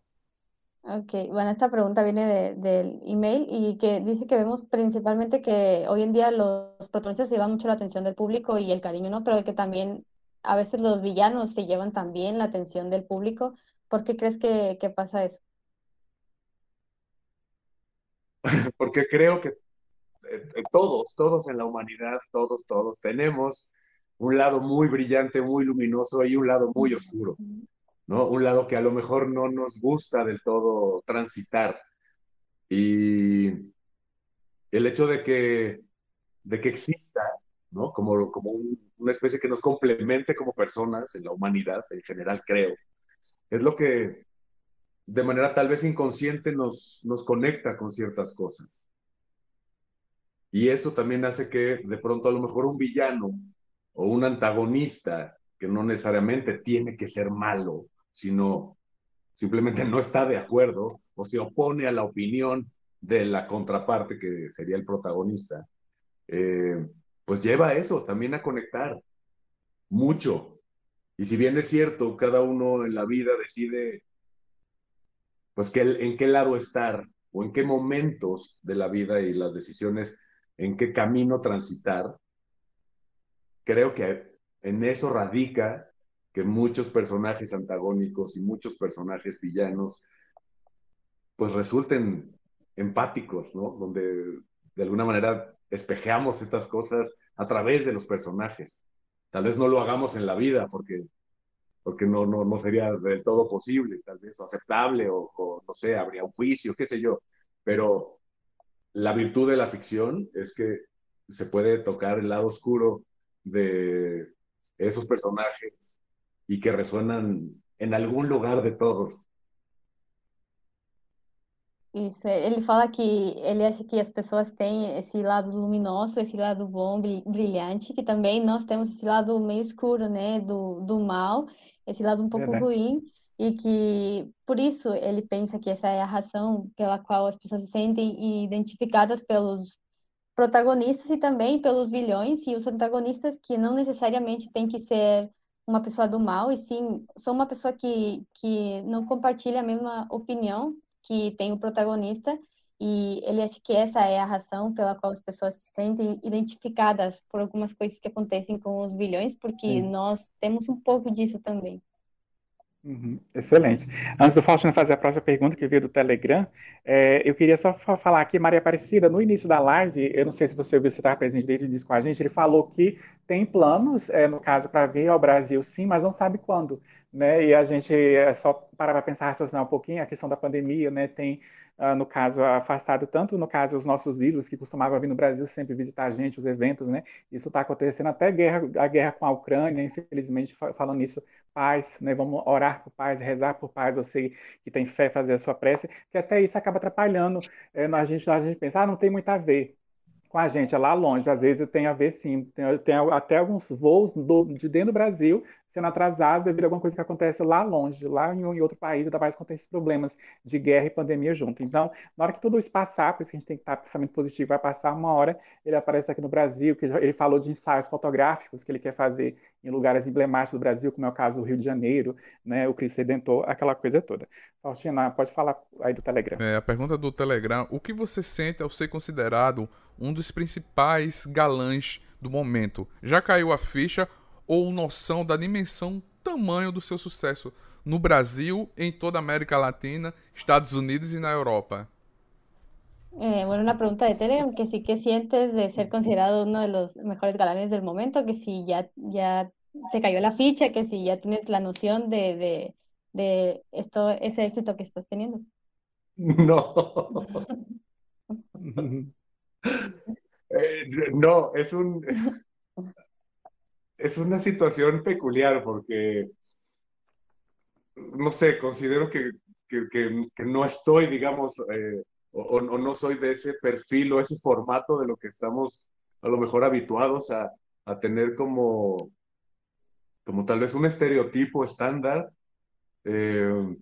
Ok, bueno, esta pregunta viene del email y que dice que vemos principalmente que hoy en día los protagonistas se llevan mucho la atención del público y el cariño, ¿no? Pero que también a veces los villanos se llevan también la atención del público. ¿Por qué crees que, que pasa eso? Porque creo que eh, eh, todos, todos en la humanidad, todos, todos tenemos un lado muy brillante, muy luminoso y un lado muy oscuro, ¿no? Un lado que a lo mejor no nos gusta del todo transitar. Y el hecho de que, de que exista, ¿no? Como, como una especie que nos complemente como personas en la humanidad en general, creo, es lo que de manera tal vez inconsciente nos, nos conecta con ciertas cosas. Y eso también hace que de pronto a lo mejor un villano o un antagonista, que no necesariamente tiene que ser malo, sino simplemente no está de acuerdo o se opone a la opinión de la contraparte, que sería el protagonista, eh, pues lleva eso también a conectar mucho. Y si bien es cierto, cada uno en la vida decide, pues, que, en qué lado estar o en qué momentos de la vida y las decisiones en qué camino transitar, creo que en eso radica que muchos personajes antagónicos y muchos personajes villanos pues resulten empáticos, ¿no? Donde de alguna manera espejeamos estas cosas a través de los personajes. Tal vez no lo hagamos en la vida porque, porque no, no, no sería del todo posible, tal vez aceptable o, o no sé, habría un juicio, qué sé yo, pero la virtud de la ficción es que se puede tocar el lado oscuro de esos personajes y que resuenan en algum lugar de todos. Isso, ele fala que ele acha que as pessoas têm esse lado luminoso, esse lado bom, brilhante, que também nós temos esse lado meio escuro, né, do, do mal, esse lado um pouco ruim, e que por isso ele pensa que essa é a razão pela qual as pessoas se sentem identificadas pelos protagonistas e também pelos vilões e os antagonistas que não necessariamente tem que ser uma pessoa do mal e sim são uma pessoa que que não compartilha a mesma opinião que tem o protagonista e ele acha que essa é a razão pela qual as pessoas se sentem identificadas por algumas coisas que acontecem com os vilões, porque sim. nós temos um pouco disso também. Uhum, excelente. Antes do Faustino fazer a próxima pergunta que veio do Telegram, é, eu queria só falar aqui, Maria Aparecida, no início da live, eu não sei se você viu, se estava presente desde o início com a gente, ele falou que tem planos, é, no caso, para vir ao Brasil sim, mas não sabe quando. Né? E a gente é só parar para pensar, raciocinar um pouquinho, a questão da pandemia, né? tem Uh, no caso, afastado tanto, no caso, os nossos ídolos que costumavam vir no Brasil sempre visitar a gente, os eventos, né? Isso está acontecendo até guerra, a guerra com a Ucrânia, infelizmente, falando nisso, paz, né? Vamos orar por paz, rezar por paz, você que tem fé, fazer a sua prece, que até isso acaba atrapalhando é, a gente, a gente pensa, ah, não tem muito a ver com a gente, é lá longe, às vezes tem a ver sim, tem, tem até alguns voos do, de dentro do Brasil sendo atrasados devido a alguma coisa que acontece lá longe, lá em, outro país, ainda mais tem esses problemas de guerra e pandemia junto. Então, na hora que tudo isso passar, por isso que a gente tem que estar pensamento positivo, vai passar uma hora, ele aparece aqui no Brasil, que ele falou de ensaios fotográficos que ele quer fazer em lugares emblemáticos do Brasil, como é o caso do Rio de Janeiro, né, o Cristo Redentor, aquela coisa toda. Faustina, pode falar aí do Telegram. É, a pergunta do Telegram, o que você sente ao ser considerado um dos principais galãs do momento? Já caiu a ficha ou noção da dimensão, tamanho do seu sucesso no Brasil, em toda a América Latina, Estados Unidos e na Europa? Eh, bueno, una pregunta de Telegram, que si, ¿qué sientes de ser considerado uno de los mejores galanes del momento? Que si ya, ya te cayó la ficha, que si ya tienes la noción de, de, de esto, ese éxito que estás teniendo. No. eh, no, es un, es una situación peculiar porque, no sé, considero que, no estoy, digamos, eh, o, no soy de ese perfil o ese formato de lo que estamos a lo mejor habituados a, tener como, como tal vez un estereotipo estándar, eh,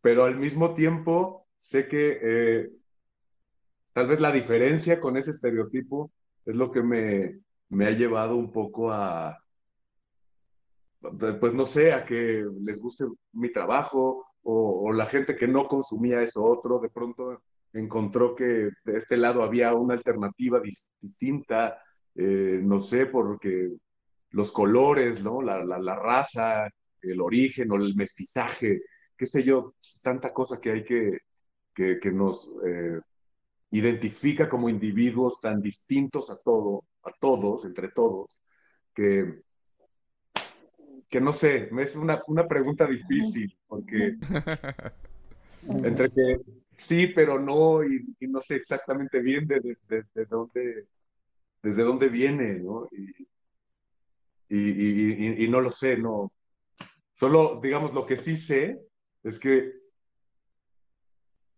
pero al mismo tiempo sé que eh, tal vez la diferencia con ese estereotipo es lo que me, me ha llevado un poco a, pues no sé, a que les guste mi trabajo o, la gente que no consumía eso otro, de pronto encontró que de este lado había una alternativa distinta, eh, no sé, porque los colores, ¿no? La, la, raza, el origen o el mestizaje, qué sé yo, tanta cosa que hay que, que, nos eh, identifica como individuos tan distintos a todo, a todos, entre todos, que, que no sé, es una, una pregunta difícil, porque entre que sí, pero no, y, no sé exactamente bien de, de, de, dónde, desde dónde viene, ¿no? Y, y, y, no lo sé, no. Solo, digamos, lo que sí sé es que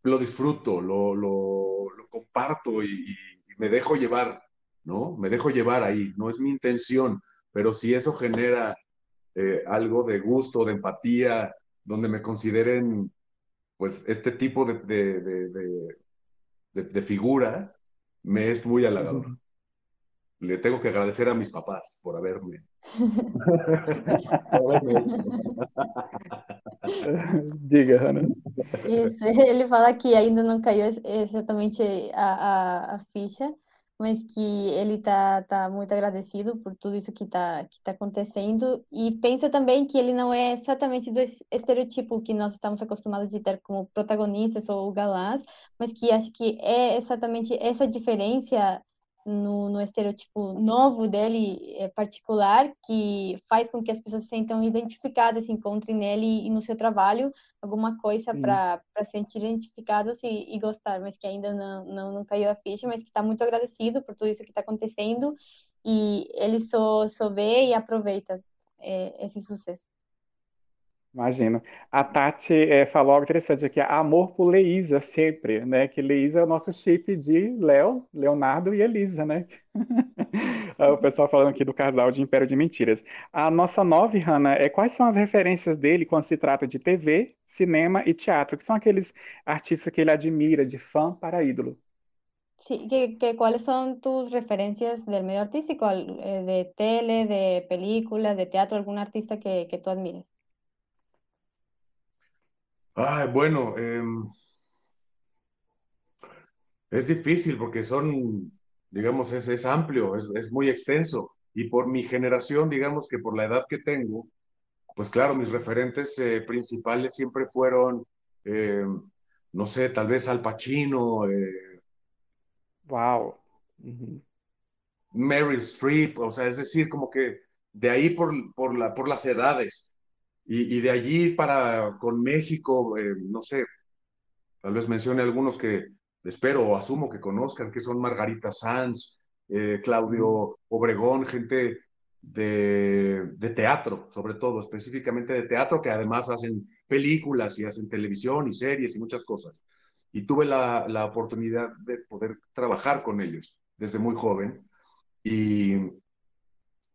lo disfruto, lo, lo, lo comparto y, me dejo llevar, ¿no? Me dejo llevar ahí, no es mi intención, pero si eso genera eh, algo de gusto, de empatía, donde me consideren, pues, este tipo de, de, de, de figura, me es muy halagador. Le tengo que agradecer a mis papás por haberme Diga, Hannah. Isso, ele fala que ainda não caiu exatamente a, a, a ficha, mas que ele tá, tá muito agradecido por tudo isso que está que tá acontecendo. E pensa também que ele não é exatamente do estereotipo que nós estamos acostumados de ter como protagonistas ou galãs, mas que acho que é exatamente essa diferença no, no estereotipo novo dele, é, particular, que faz com que as pessoas se sintam identificadas, se encontrem nele e no seu trabalho alguma coisa para se sentir identificados e, e, gostar, mas que ainda não, não, não caiu a ficha, mas que está muito agradecido por tudo isso que está acontecendo e ele só, só vê e aproveita é, esse sucesso. Imagino. A Tati é, falou algo interessante aqui, amor por Leísa sempre, né? Que Leísa é o nosso chip de Léo, Leonardo e Elisa, né? o pessoal falando aqui do casal de Império de Mentiras. A nossa nove, Hanna, é quais são as referências dele quando se trata de TV, cinema e teatro? Que são aqueles artistas que ele admira, de fã para ídolo? Sí, que, que, ¿cuáles son tus referencias del medio artístico, eh, de tele, de películas, de teatro, algún artista que, que tú admires? Ay, bueno, em, es difícil porque son, digamos, es, es amplio, es, es, muy extenso. Y por mi generación, digamos que por la edad que tengo, pues claro, mis referentes eh, principales siempre fueron, em, no sé, tal vez Al Pacino. Wow. Meryl Streep, o sea, es decir, como que de ahí por, por, la, por las edades. Y, de allí para con México, eh, no sé, tal vez mencione algunos que espero o asumo que conozcan, que son Margarita Sanz, eh, Claudio Obregón, gente de, de, teatro, sobre todo, específicamente de teatro, que además hacen películas y hacen televisión y series y muchas cosas. Y tuve la, la oportunidad de poder trabajar con ellos desde muy joven. Y,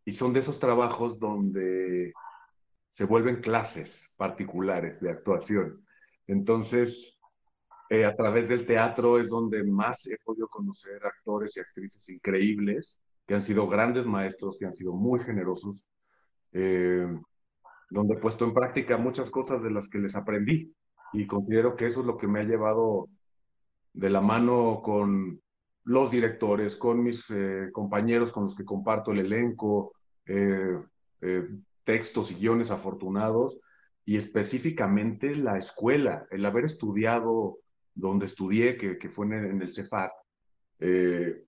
y son de esos trabajos donde se vuelven clases particulares de actuación. Entonces, eh, a través del teatro es donde más he podido conocer actores y actrices increíbles, que han sido grandes maestros, que han sido muy generosos, eh, donde he puesto en práctica muchas cosas de las que les aprendí. Y considero que eso es lo que me ha llevado de la mano con los directores, con mis eh, compañeros con los que comparto el elenco, textos y guiones afortunados y específicamente la escuela, el haber estudiado donde estudié, que, que fue en el, CEFAT, eh,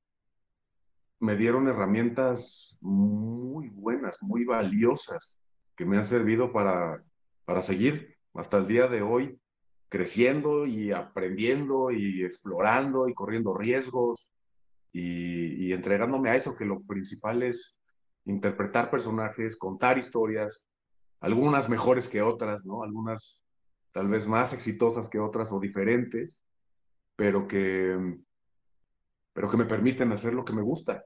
me dieron herramientas muy buenas, muy valiosas, que me han servido para, para seguir hasta el día de hoy creciendo y aprendiendo y explorando y corriendo riesgos y, y entregándome a eso, que lo principal es interpretar personajes, contar historias, algunas mejores que otras, ¿no? Algunas tal vez más exitosas que otras o diferentes, pero que, pero que me permiten hacer lo que me gusta.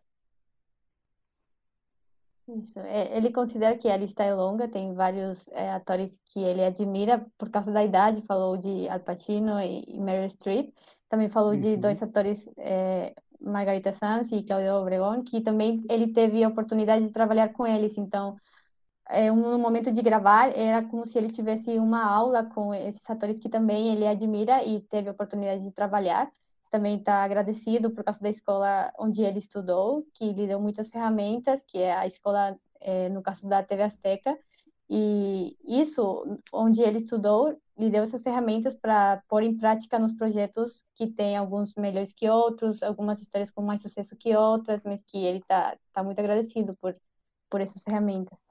Isso. Ele considera que a lista é longa, tem vários é, atores que ele admira por causa da idade, falou de Al Pacino e Meryl Streep, também falou de dois atores é, Margarita Sanz e Claudio Obregón, que também ele teve a oportunidade de trabalhar com eles. Então, é, no momento de gravar, era como se ele tivesse uma aula com esses atores que também ele admira e teve a oportunidade de trabalhar. Também está agradecido por causa da escola onde ele estudou, que lhe deu muitas ferramentas, que é a escola, é, no caso da TV Azteca, E isso, onde ele estudou, lhe deu essas ferramentas para pôr em prática nos projetos que tem alguns melhores que outros, algumas histórias com mais sucesso que outras, mas que ele está tá muito agradecido por, por essas ferramentas.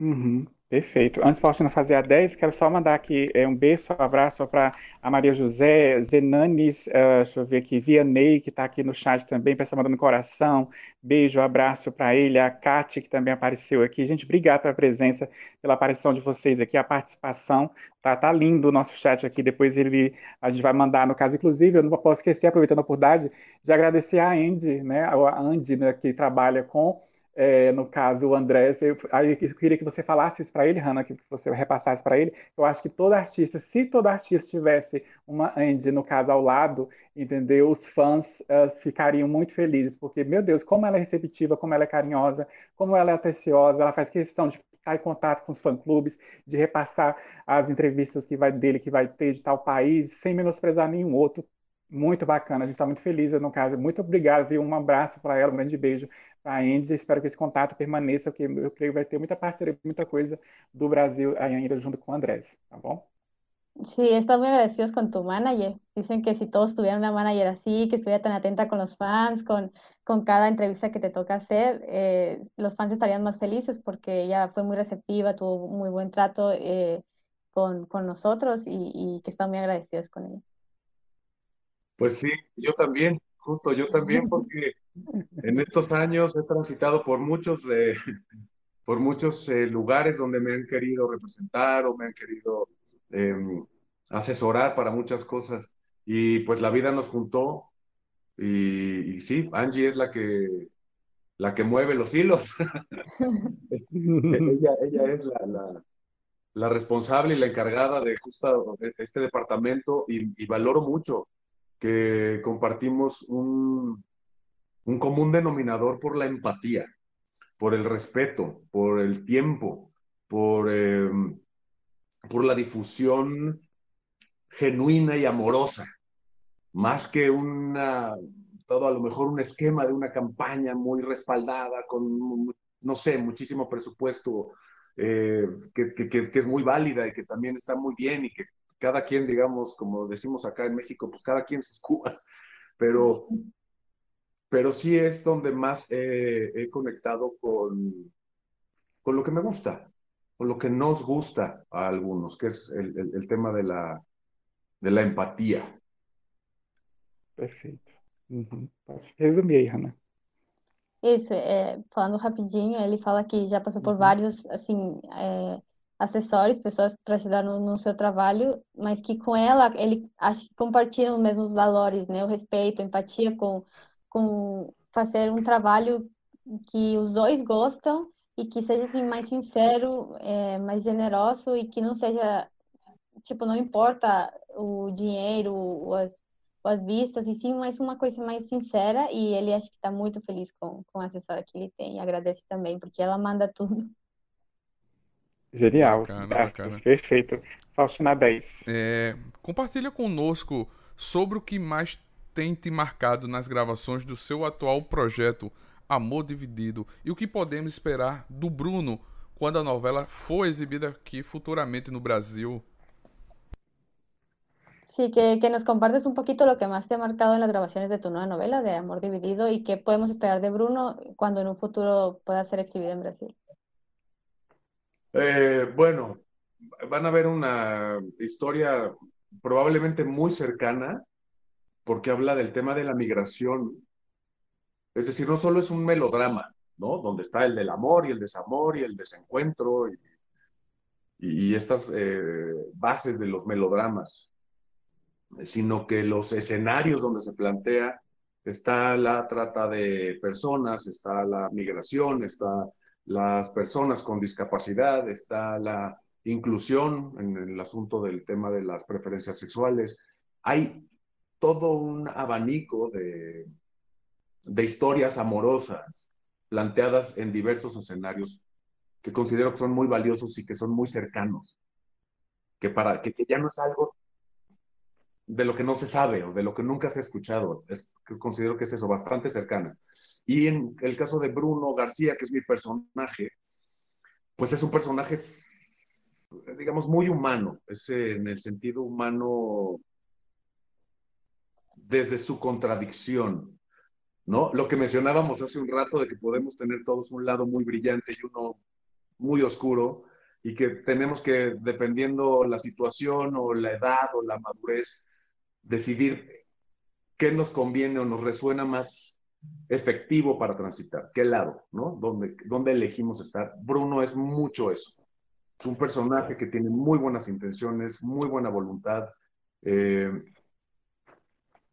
Uhum. Perfeito. Antes, Faustina, fazer a 10, quero só mandar aqui é, um beijo, um abraço para a Maria José, Zenanes, uh, deixa eu ver aqui, Vianney, que está aqui no chat também, pessoal mandando coração. Beijo, abraço para ele, a Kate, que também apareceu aqui. Gente, obrigado pela presença, pela aparição de vocês aqui, a participação. Tá, tá lindo o nosso chat aqui. Depois ele, a gente vai mandar, no caso, inclusive, eu não posso esquecer, aproveitando a oportunidade, de agradecer a Andy, né, a Andy, né, que trabalha com é, no caso, o Andrés, eu, eu queria que você falasse isso para ele, Hanna, que você repassasse para ele. Eu acho que todo artista, se todo artista tivesse uma Andy, no caso, ao lado, entendeu? Os fãs uh, ficariam muito felizes, porque, meu Deus, como ela é receptiva, como ela é carinhosa, como ela é atenciosa, ela faz questão de estar em contato com os fã-clubes, de repassar as entrevistas que vai dele, que vai ter de tal país, sem menosprezar nenhum outro. Muito bacana, a gente está muito feliz, no caso. Muito obrigado, viu? Um abraço para ela, um grande beijo a Andy. Espero que esse contato permaneça, porque eu creio que vai ter muita parceria, muita coisa do Brasil ainda junto com o Andrés, tá bom? Sí, están muy agradecidos con tu manager. Dicen que si todos tuvieran una manager así, que estuviera tan atenta con los fans, con, con cada entrevista que te toca hacer, eh, los fans estarían más felices porque ella fue muy receptiva, tuvo muy buen trato eh, con, con, nosotros y, y, que están muy agradecidos con ella. Pues sí, yo también, justo yo también, porque en estos años he transitado por muchos, eh, por muchos eh, lugares donde me han querido representar o me han querido em, asesorar para muchas cosas. Y pues la vida nos juntó y, sí, Angie es la que, la que mueve los hilos. ella, ella, es la, la, responsable y la encargada de justo este departamento y valoro mucho que compartimos un, un común denominador por la empatía, por el respeto, por el tiempo, por, eh, por la difusión genuina y amorosa, más que una, todo a lo mejor un esquema de una campaña muy respaldada con, no sé, muchísimo presupuesto, eh, que, que, es muy válida y que también está muy bien y que cada quien, digamos, como decimos acá en México, pues cada quien sus cubas, pero pero sí es donde más he conectado con, con lo que me gusta, con lo que nos gusta a algunos, que es el, el, tema de la, de la empatía. Perfeito. Uhum. resumir aí, Hannah. Isso, é, falando rapidinho, ele fala que já passou por uhum. vários, assim, é, acessórios, pessoas para ajudar no, no, seu trabalho, mas que com ela, ele acho que compartilham os mesmos valores, né? O respeito, a empatia com com fazer um trabalho que os dois gostam e que seja assim mais sincero, é, mais generoso e que não seja tipo não importa o dinheiro, as, as vistas e sim mais uma coisa mais sincera e ele acho que está muito feliz com, com a assessora que ele tem e agradece também porque ela manda tudo. Genial, bacana, bacana. perfeito. Faustina 10. É, compartilha conosco sobre o que mais tem te marcado nas gravações do seu atual projeto Amor Dividido e o que podemos esperar do Bruno quando a novela for exibida aqui futuramente no Brasil? Sí, que, que, nos compartes un poquito lo que más te ha marcado en las grabaciones de tu nueva novela de Amor Dividido y qué podemos esperar de Bruno cuando en un futuro pueda ser exhibida en Brasil. Eh, bueno, van a ver una historia probablemente muy cercana porque habla del tema de la migración. Es decir, no solo es un melodrama, ¿no? Donde está el del amor y el desamor y el desencuentro y, estas eh, bases de los melodramas, sino que los escenarios donde se plantea está la trata de personas, está la migración, está las personas con discapacidad, está la inclusión en el asunto del tema de las preferencias sexuales. Hay todo un abanico de, de historias amorosas planteadas en diversos escenarios que considero que son muy valiosos y que son muy cercanos, que, para, que, ya no es algo de lo que no se sabe o de lo que nunca se ha escuchado, es, considero que es eso, bastante cercana. Y en el caso de Bruno García, que es mi personaje, pues es un personaje, digamos, muy humano, en el sentido humano desde su contradicción, ¿no? Lo que mencionábamos hace un rato de que podemos tener todos un lado muy brillante y uno muy oscuro y que tenemos que, dependiendo la situación o la edad o la madurez, decidir qué nos conviene o nos resuena más efectivo para transitar, qué lado, ¿no? ¿Dónde, dónde elegimos estar? Bruno es mucho eso. Es un personaje que tiene muy buenas intenciones, muy buena voluntad, eh,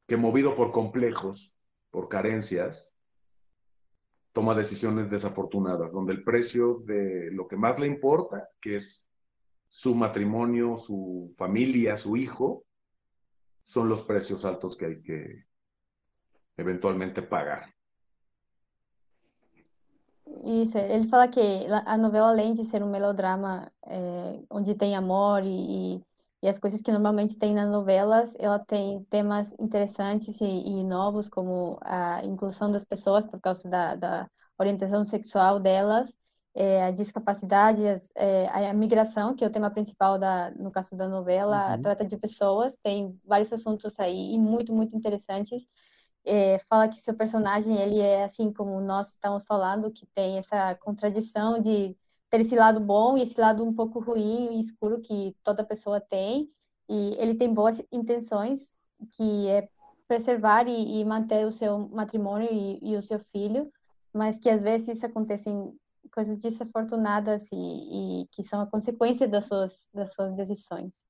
que movido por complejos, por carencias, toma decisiones desafortunadas, donde el precio de lo que más le importa, que es su matrimonio, su familia, su hijo, son los precios altos que hay que eventualmente pagar. Isso, ele fala que a novela, além de ser um melodrama é, onde tem amor e, e, e, as coisas que normalmente tem nas novelas, ela tem temas interessantes e, e novos, como a inclusão das pessoas por causa da, da orientação sexual delas, é, a discapacidade, é, a migração, que é o tema principal da, no caso da novela, uhum. trata de pessoas, tem vários assuntos aí e muito, muito interessantes. É, fala que seu personagem ele é assim como nós estamos falando, que tem essa contradição de ter esse lado bom e esse lado um pouco ruim e escuro que toda pessoa tem. E ele tem boas intenções, que é preservar e, e manter o seu matrimônio e, e o seu filho, mas que às vezes acontecem coisas desafortunadas e, e, que são a consequência das suas, das suas decisões.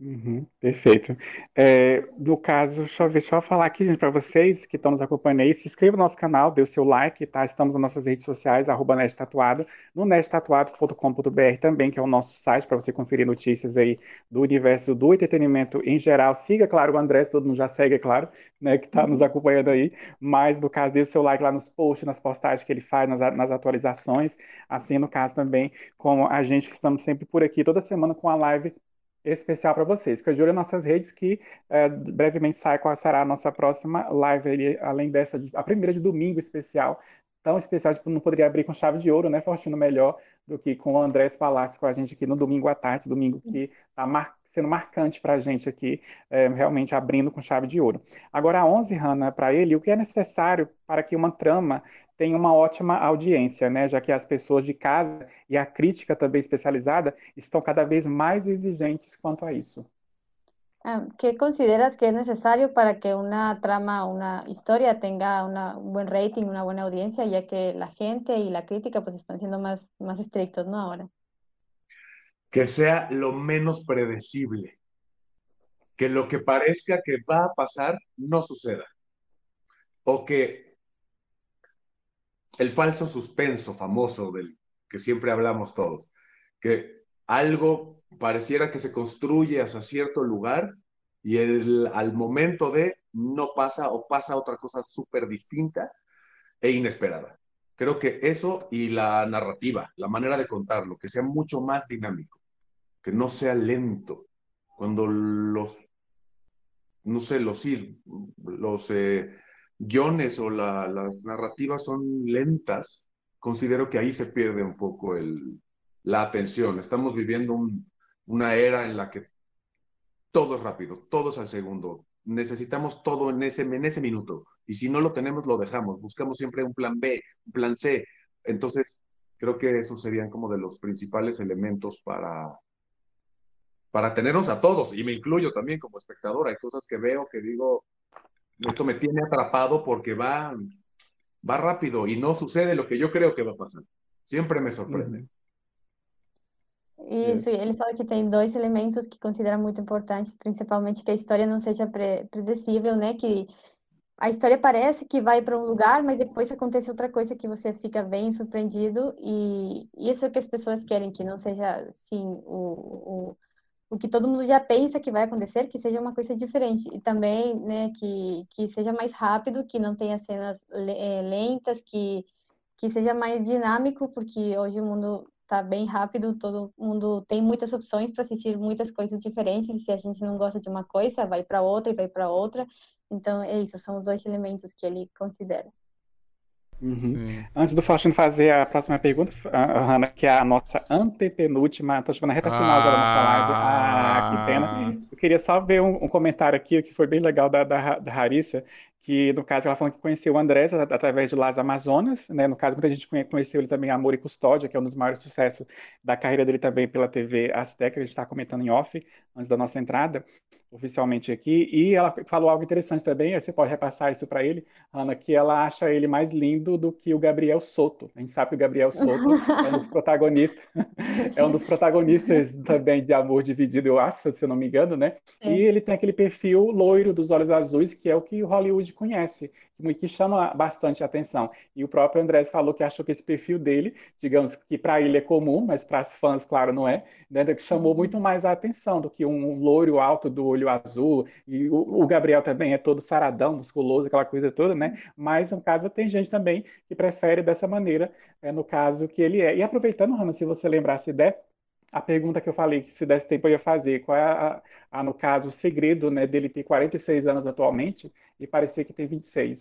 Uhum, perfeito. É, no caso, deixa eu ver, deixa eu falar aqui, gente, para vocês que estão nos acompanhando aí, se inscreva no nosso canal, dê o seu like, tá? Estamos nas nossas redes sociais, arroba Tatuado, no nesttatuado.com.br também, que é o nosso site para você conferir notícias aí do universo do entretenimento em geral. Siga, claro, o André, todo mundo já segue, é claro, né, que está nos acompanhando aí, mas no caso, dê o seu like lá nos posts, nas postagens que ele faz, nas, nas atualizações, assim, no caso também, como a gente que estamos sempre por aqui, toda semana com a live especial para vocês. Fica de olho nas nossas redes que é, brevemente sai qual será a nossa próxima live, ali, além dessa, a primeira de domingo especial, tão especial, tipo, não poderia abrir com chave de ouro, né, Fortino, melhor do que com o Andrés Palácio com a gente aqui no domingo à tarde, domingo que está mar sendo marcante para a gente aqui, é, realmente abrindo com chave de ouro. Agora, a 11, Hanna, para ele, o que é necessário para que uma trama tem uma ótima audiência, né? Já que as pessoas de casa e a crítica também especializada estão cada vez mais exigentes quanto a isso. Ah, ¿Qué consideras que es necesario para que una trama, una historia tenga una, un buen rating, una buena audiencia, ya que la gente y la crítica pues están siendo más, más estrictos, ¿no? Ahora. Que sea lo menos predecible. Que lo que parezca que va a pasar no suceda. O que el falso suspenso famoso del que siempre hablamos todos, que algo pareciera que se construye hacia cierto lugar y el, al momento de no pasa o pasa otra cosa súper distinta e inesperada. Creo que eso y la narrativa, la manera de contarlo, que sea mucho más dinámico, que no sea lento. Cuando los, no sé, los, los eh, guiones o las narrativas son lentas, considero que ahí se pierde un poco el, la atención. Estamos viviendo una era en la que todo es rápido, todo es al segundo. Necesitamos todo en ese, en ese minuto. Y si no lo tenemos, lo dejamos. Buscamos siempre un plan B, un plan C. Entonces, creo que esos serían como de los principales elementos para, para tenernos a todos. Y me incluyo también como espectador. Hay cosas que veo que digo, esto me tiene atrapado porque va, va rápido y no sucede lo que yo creo que va a pasar. Siempre me sorprende. Isso, ele fala que tem dois elementos que considera muito importantes, principalmente que a história não seja pre predecível, né? Que a história parece que vai para um lugar, mas depois acontece outra coisa que você fica bem surpreendido, e isso é o que as pessoas querem, que não seja assim o, o o que todo mundo já pensa que vai acontecer, que seja uma coisa diferente. E também, né, que, que seja mais rápido, que não tenha cenas é, lentas, que, que seja mais dinâmico, porque hoje o mundo está bem rápido, todo mundo tem muitas opções para assistir muitas coisas diferentes, e se a gente não gosta de uma coisa, vai para outra e vai para outra. Então, é isso, são os dois elementos que ele considera. Uhum. Antes do Faustino fazer a próxima pergunta, Hanna, que é a nossa antepenúltima, estou chegando na reta final ah, da nossa live. Ah, que pena. Eu queria só ver um, um comentário aqui que foi bem legal da, da, da Harissa, que no caso ela falou que conheceu o Andrés através de Las Amazonas, né? No caso, muita gente conheceu ele também Amor e Custódia, que é um dos maiores sucessos da carreira dele também pela TV Azteca, que a gente está comentando em off, antes da nossa entrada oficialmente aqui. E ela falou algo interessante também, você pode repassar isso para ele, Ana, que ela acha ele mais lindo do que o Gabriel Soto. A gente sabe que o Gabriel Soto é um dos protagonistas, é um dos protagonistas também de Amor Dividido, eu acho, se eu não me engano, né? É. E ele tem aquele perfil loiro dos olhos azuis, que é o que Hollywood conhece que chama bastante atenção. E o próprio Andrés falou que achou que esse perfil dele, digamos que para ele é comum, mas para as fãs, claro, não é, né, que chamou uhum. muito mais a atenção do que um loiro alto do olho azul. E o, o, Gabriel também é todo saradão, musculoso, aquela coisa toda, né? Mas, no caso, tem gente também que prefere dessa maneira, é, no caso que ele é. E aproveitando, Rana, se você lembrar, se der, a pergunta que eu falei que se desse tempo eu ia fazer, qual é, a, a, no caso, o segredo né, dele ter 46 anos atualmente y parecía que tiene 26.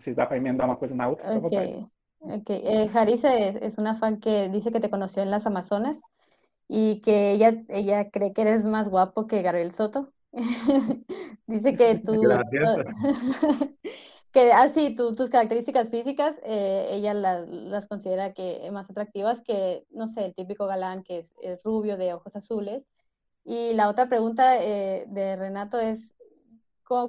Si da para enmendar una cosa en la otra. Ok, okay. Eh, Jarisa es, una fan que dice que te conoció en las Amazonas y que ella, ella cree que eres más guapo que Gabriel Soto. dice que tú... Gracias. que así ah, tus características físicas, eh, ella las considera que más atractivas que, no sé, el típico galán que es, rubio de ojos azules. Y la otra pregunta eh, de Renato es,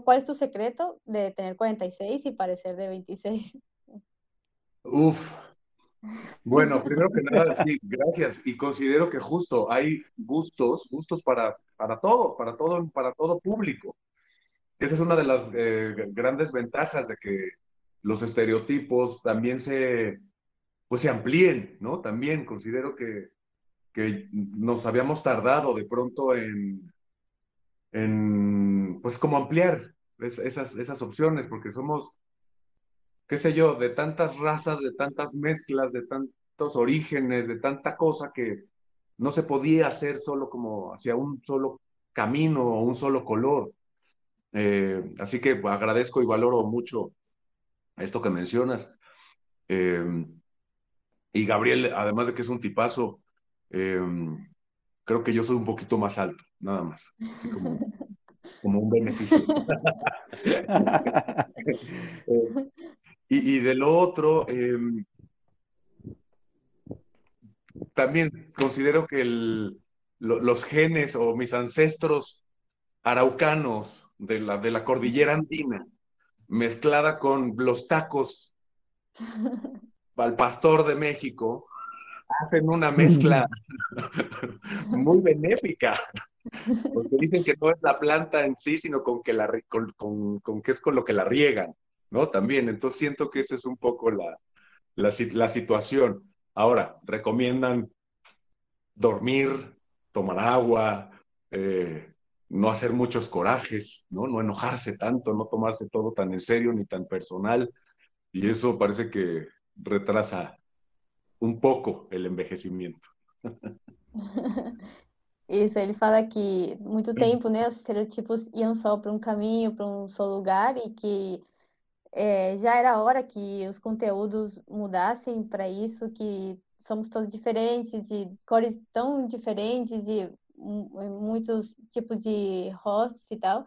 ¿Cuál es tu secreto de tener 46 y parecer de 26? Uf. Bueno, primero que nada, sí, gracias. Y considero que justo hay gustos, gustos para, para todo, para todo, para todo público. Esa es una de las eh, grandes ventajas de que los estereotipos también se, pues se amplíen, ¿no? También considero que, que nos habíamos tardado de pronto en, en, pues como ampliar esas, esas opciones, porque somos, qué sé yo, de tantas razas, de tantas mezclas, de tantos orígenes, de tanta cosa que no se podía hacer solo como hacia un solo camino o un solo color. Eh, así que agradezco y valoro mucho esto que mencionas. Eh, y Gabriel, además de que es un tipazo, eh, creo que yo soy un poquito más alto, nada más, así como, un beneficio. Y, y, de lo otro, también considero que los genes o mis ancestros araucanos de la, de la cordillera andina, mezclada con los tacos al pastor de México, hacen una mezcla muy benéfica, porque dicen que no es la planta en sí, sino con que, la, con, con, con que es con lo que la riegan, ¿no? También, entonces siento que esa es un poco la, la, la situación. Ahora, recomiendan dormir, tomar agua, eh, no hacer muchos corajes, ¿no? no enojarse tanto, no tomarse todo tan en serio ni tan personal. Y eso parece que retrasa um pouco o envelhecimento. Isso, ele fala que muito tempo, né, os estereotipos iam só para um caminho, para um só lugar, e que é, já era hora que os conteúdos mudassem para isso, que somos todos diferentes, de cores tão diferentes, de muitos tipos de rostos e tal,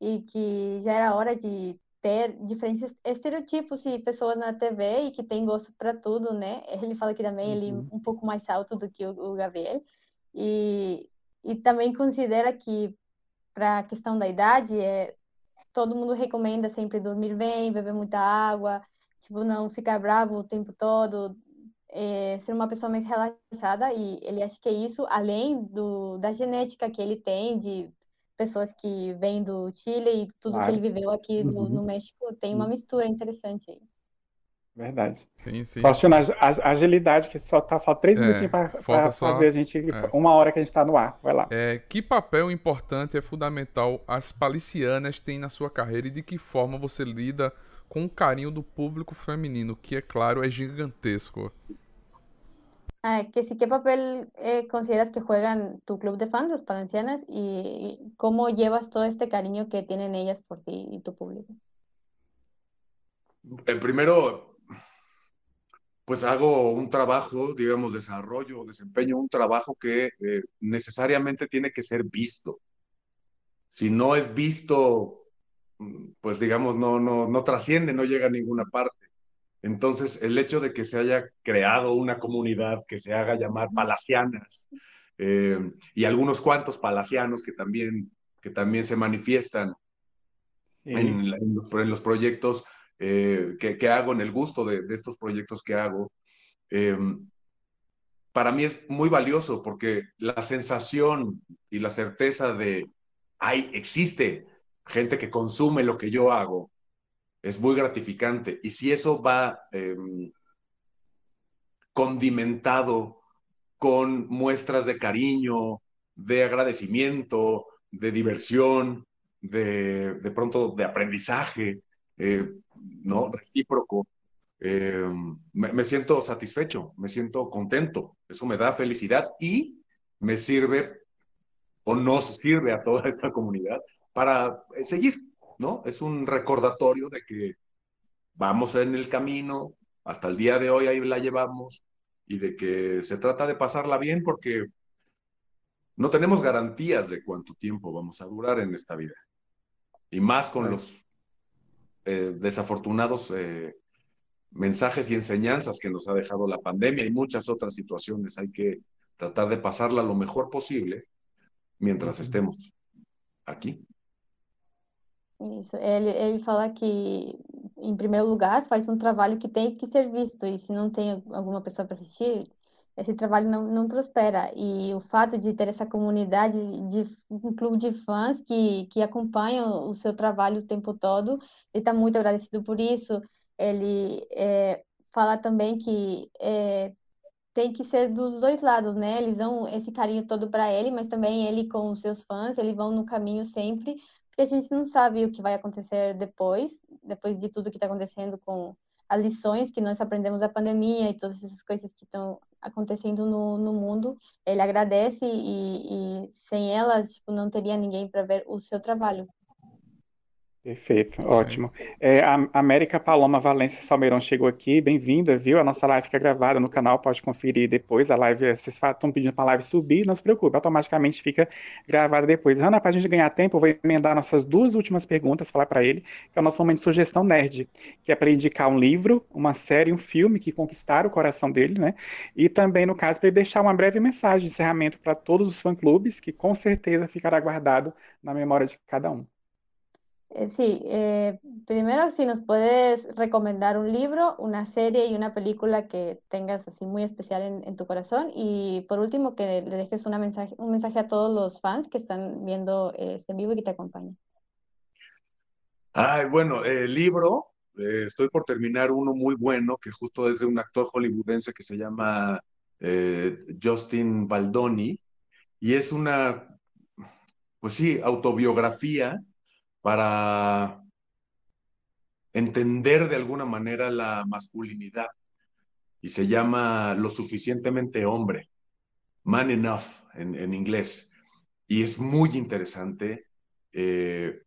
e que já era hora de ter diferentes estereotipos de pessoas na TV e que tem gosto para tudo, né? Ele fala que também uhum. ele um pouco mais alto do que o, o Gabriel e, e também considera que para a questão da idade é todo mundo recomenda sempre dormir bem, beber muita água, tipo não ficar bravo o tempo todo, é, ser uma pessoa mais relaxada e ele acha que é isso além do da genética que ele tem de pessoas que vêm do Chile e tudo claro. que ele viveu aqui no, uhum. no, México tem uma mistura interessante aí. Verdade. Sim, sim. Faustino, a agilidade, que só tá falta três é, minutinhos para só... fazer a gente. É. Uma hora que a gente está no ar. Vai lá. É, que papel importante é fundamental as palicianas têm na sua carreira e de que forma você lida com o carinho do público feminino, que é claro, é gigantesco. Ah, que sí, ¿qué papel eh, consideras que juegan tu club de fans, los palencianas, y cómo llevas todo este cariño que tienen ellas por ti y tu público? El primero, pues hago un trabajo, digamos, desarrollo, desempeño un trabajo que eh, necesariamente tiene que ser visto. Si no es visto, mm, pues digamos, no, no, no trasciende, no llega a ninguna parte. Entonces, el hecho de que se haya creado una comunidad que se haga llamar palacianas eh, y algunos cuantos palacianos que también, que también se manifiestan en, los, en, los, proyectos eh, que, hago, en el gusto de, estos proyectos que hago, em, para mí es muy valioso porque la sensación y la certeza de, hay, existe gente que consume lo que yo hago, es muy gratificante. Y si eso va em, condimentado con muestras de cariño, de agradecimiento, de diversión, de, de pronto de aprendizaje, eh, ¿no? Recíproco. Eh, me, siento satisfecho, me siento contento, eso me da felicidad y me sirve o nos sirve a toda esta comunidad para eh, seguir, ¿no? Es un recordatorio de que vamos en el camino, hasta el día de hoy ahí la llevamos y de que se trata de pasarla bien porque no tenemos garantías de cuánto tiempo vamos a durar en esta vida. Y más con los eh, desafortunados eh, mensajes y enseñanzas que nos ha dejado la pandemia y muchas otras situaciones. Hay que tratar de pasarla lo mejor posible mientras estemos aqui. Isso. Ele, ele fala que, em primeiro lugar, faz um trabalho que tem que ser visto, e se não tem alguma pessoa para assistir, esse trabalho não, não prospera. E o fato de ter essa comunidade, de um clube de fãs que, que acompanham o seu trabalho o tempo todo, ele está muito agradecido por isso. Ele é, fala também que é, tem que ser dos dois lados, né? Eles dão esse carinho todo para ele, mas também ele com os seus fãs, eles vão no caminho sempre, porque a gente não sabe o que vai acontecer depois, depois de tudo que está acontecendo com as lições que nós aprendemos da pandemia e todas essas coisas que estão acontecendo no, no mundo, ele agradece e, e sem elas, tipo, não teria ninguém para ver o seu trabalho. Perfeito, ótimo. É, a América Paloma Valência Salmeirão chegou aqui, bem-vinda, viu? A nossa live fica gravada no canal, pode conferir depois. A live, vocês estão pedindo para a live subir, não se preocupe, automaticamente fica gravada depois. Ana, para a gente ganhar tempo, eu vou emendar nossas duas últimas perguntas, falar para ele, que é o nosso momento de sugestão nerd, que é para indicar um livro, uma série, um filme que conquistaram o coração dele, né? E também, no caso, para ele deixar uma breve mensagem de encerramento para todos os fã-clubes, que com certeza ficará guardado na memória de cada um. Eh, sí, eh, primero si nos puedes recomendar un libro, una serie y una película que tengas así muy especial en, tu corazón. Y por último, que le dejes una mensaje, un mensaje a todos los fans que están viendo este en vivo y que te acompañan. Ay, bueno, el libro, eh, estoy por terminar uno muy bueno que justo es de un actor hollywoodense que se llama Justin Baldoni y es una, pues sí, autobiografía para entender de alguna manera la masculinidad y se llama lo suficientemente hombre, man enough en, inglés. Y es muy interesante, eh,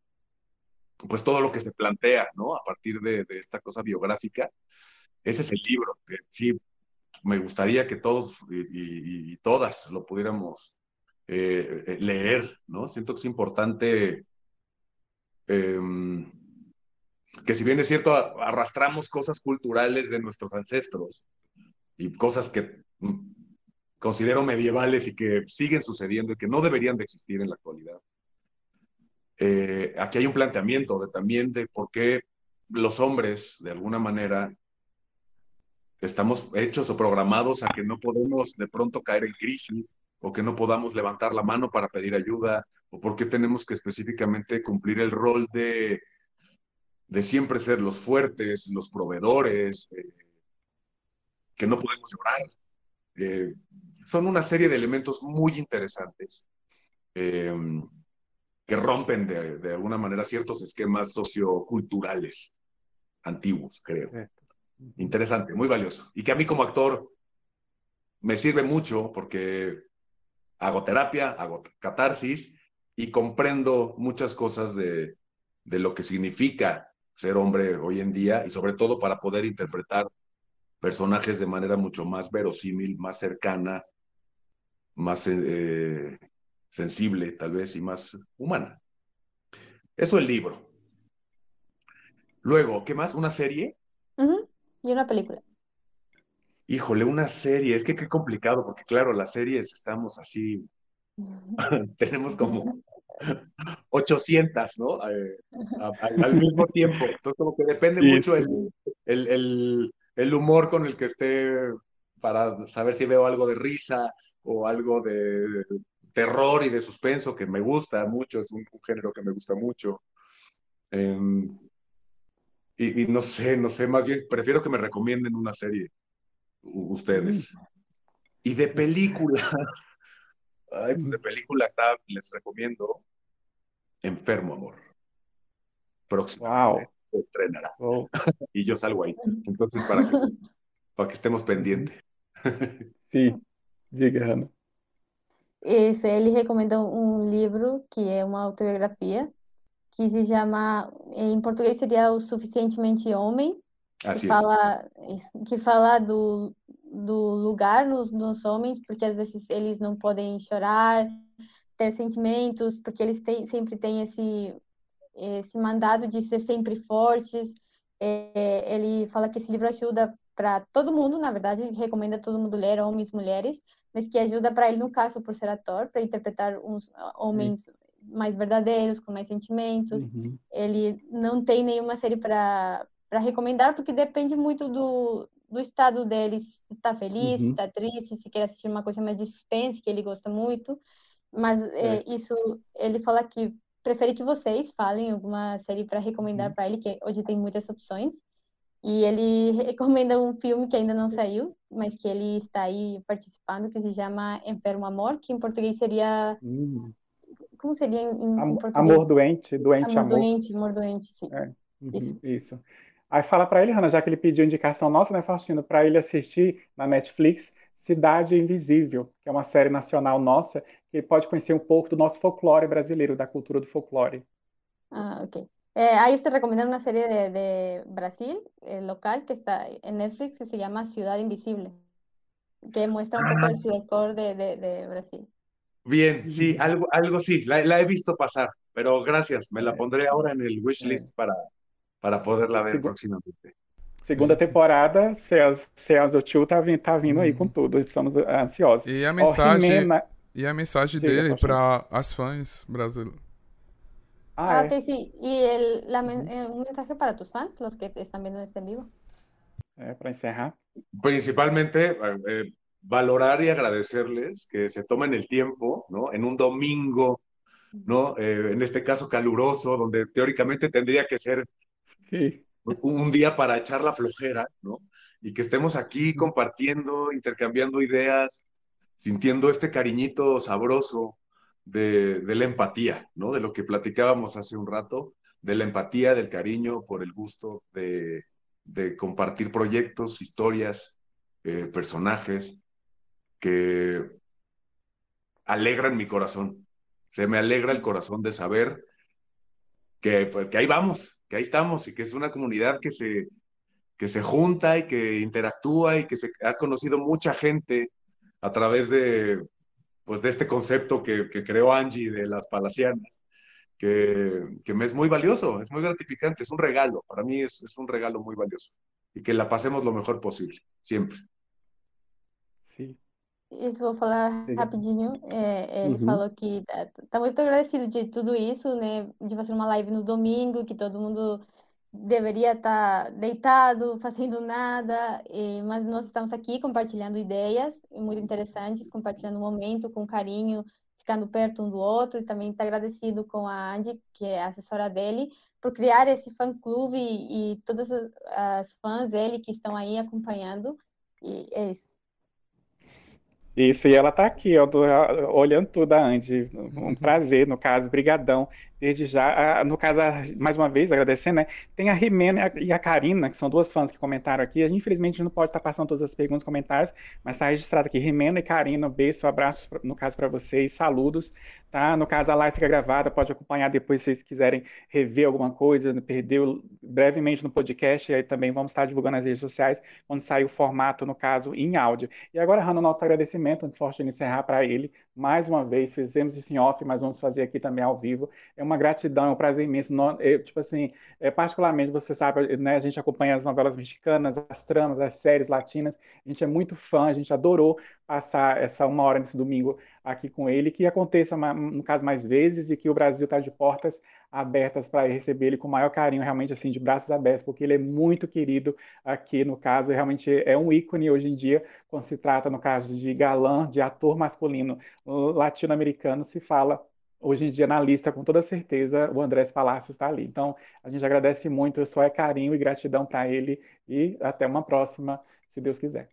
pues todo lo que se plantea, ¿no? A partir de, esta cosa biográfica. Ese es el libro que sí me gustaría que todos y, todas lo pudiéramos eh, leer, ¿no? Siento que es importante Em, que si bien es cierto, arrastramos cosas culturales de nuestros ancestros y cosas que mm, considero medievales y que siguen sucediendo y que no deberían de existir en la actualidad. Eh, aquí hay un planteamiento también de por qué los hombres, de alguna manera, estamos hechos o programados a que no podemos de pronto caer en crisis o que no podamos levantar la mano para pedir ayuda o por qué tenemos que específicamente cumplir el rol de, de siempre ser los fuertes, los proveedores, eh, que no podemos llorar. Eh, son una serie de elementos muy interesantes eh, que rompen de, de, alguna manera ciertos esquemas socioculturales antiguos, creo. Interesante, muy valioso. Y que a mí como actor me sirve mucho porque hago terapia, hago catarsis y comprendo muchas cosas de, de lo que significa ser hombre hoy en día y sobre todo para poder interpretar personajes de manera mucho más verosímil, más cercana, más eh, sensible tal vez y más humana. Eso el libro. Luego, ¿qué más? ¿Una serie? Y una película. Híjole, una serie. Es que qué complicado, porque claro, las series estamos así, tenemos como 800, ¿no? Eh, al mismo tiempo. Entonces, como que depende mucho el, el, el, humor con el que esté para saber si veo algo de risa o algo de terror y de suspenso que me gusta mucho, es un, género que me gusta mucho. Em, y, no sé, no sé, más bien prefiero que me recomienden una serie ustedes. Y de película, ay, pues de película está, les recomiendo Enfermo Amor. Próximo. Wow. estrenará. y yo salgo ahí. Entonces, para que, para que estemos pendientes. sí, llegando. Esse, ele recomendou um livro que é uma autobiografia que se chama, em português seria O Suficientemente Homem, que fala, que fala do, do lugar nos, nos homens, porque às vezes eles não podem chorar, ter sentimentos, porque eles têm, sempre têm esse, esse mandado de ser sempre fortes. É, ele fala que esse livro ajuda para todo mundo, na verdade, recomenda todo mundo ler, homens, mulheres, mas que ajuda para ele, no caso, por ser ator, para interpretar uns homens Sim. mais verdadeiros, com mais sentimentos. Uhum. Ele não tem nenhuma série para recomendar, porque depende muito do, do estado dele, se está feliz, uhum. se está triste, se quer assistir uma coisa mais de suspense, que ele gosta muito. Mas é. É, isso, ele fala que prefere que vocês falem alguma série para recomendar uhum. para ele, que hoje tem muitas opções. E ele recomenda um filme que ainda não saiu, mas que ele está aí participando, que se chama Enfermo Amor, que em português seria. Hum. Como seria em, em português? Amor doente, doente amor. Amor doente, amor doente, sim. É. Uhum, isso. isso. Aí fala para ele, Hanna, já que ele pediu indicação nossa, né, Faustino, para ele assistir na Netflix Cidade Invisível, que é uma série nacional nossa, que ele pode conhecer um pouco do nosso folclore brasileiro, da cultura do folclore. Ah, ok. Eh, ahí recomendando una serie de, de Brasil, eh, local, que está en Netflix, que se llama Ciudad Invisible, que muestra un poco el ah. folclore de, de, de, Brasil. Bien, sí, algo, algo sí, la, la, he visto pasar, pero gracias, me la pondré ahora en el wishlist para, para poderla ver próximamente. Segunda temporada, Céus do Tio tá, tá vindo aí com tudo, estamos ansiosos. E a mensagem, oh, e a mensagem dele para as fãs brasileiras Ah, ok, sí. ¿Y el, la, eh, un mensaje para tus fans, los que están viendo este en vivo? Eh, para encerrar. Principalmente eh, valorar y agradecerles que se tomen el tiempo, ¿no? En un domingo, ¿no? en este caso caluroso, donde teóricamente tendría que ser sí. un día para echar la flojera, ¿no? Y que estemos aquí compartiendo, intercambiando ideas, sintiendo este cariñito sabroso, de, la empatía, ¿no? De lo que platicábamos hace un rato, de la empatía, del cariño por el gusto de, compartir proyectos, historias, eh, personajes que alegran mi corazón. Se me alegra el corazón de saber que, pues, que ahí vamos, que ahí estamos y que es una comunidad que se, que se junta y que interactúa y que se ha conocido mucha gente a través de, pues de este concepto que, que creó Angie de las palacianas, que, que, me es muy valioso, es muy gratificante, es un regalo, para mí es, es un regalo muy valioso y que la pasemos lo mejor posible, siempre. Isso, vou falar rapidinho. É, ele uhum. falou que tá, tá, muito agradecido de tudo isso, né? De fazer uma live no domingo, que todo mundo deveria estar tá deitado, fazendo nada, e, mas nós estamos aqui compartilhando ideias muito interessantes, compartilhando o momento com carinho, ficando perto um do outro, e também está agradecido com a Andy, que é assessora dele, por criar esse fã-clube e, e todas as fãs dele que estão aí acompanhando, e é isso. Isso, e ela está aqui, ó, do, olhando tudo a Andy. Um prazer, no caso, brigadão. Desde já. No caso, mais uma vez, agradecendo, né? Tem a Rimena e a Karina, que são duas fãs que comentaram aqui. Infelizmente, não pode estar passando todas as perguntas e comentários, mas está registrado aqui. Rimena e Karina, um beijo, um abraço, no caso, para vocês, saludos. Tá? No caso, a live fica gravada, pode acompanhar depois se vocês quiserem rever alguma coisa, perdeu brevemente no podcast, e aí também vamos estar divulgando nas redes sociais, quando sair o formato, no caso, em áudio. E agora, Rano, nosso agradecimento, antes de encerrar para ele, mais uma vez, fizemos isso em off, mas vamos fazer aqui também ao vivo. É uma gratidão, é um prazer imenso. Eu, tipo assim, é, particularmente, você sabe, né, a gente acompanha as novelas mexicanas, as tramas, as séries latinas, a gente é muito fã, a gente adorou passar essa uma hora nesse domingo aqui com ele, que aconteça, no caso, mais vezes e que o Brasil está de portas abertas para receber ele com o maior carinho, realmente assim, de braços abertos, porque ele é muito querido aqui, no caso, realmente é um ícone hoje em dia, quando se trata, no caso, de galã, de ator masculino latino-americano, se fala hoje em dia na lista, com toda certeza, o Andrés Palácio está ali. Então, a gente agradece muito, só é carinho e gratidão para ele e até uma próxima, se Deus quiser.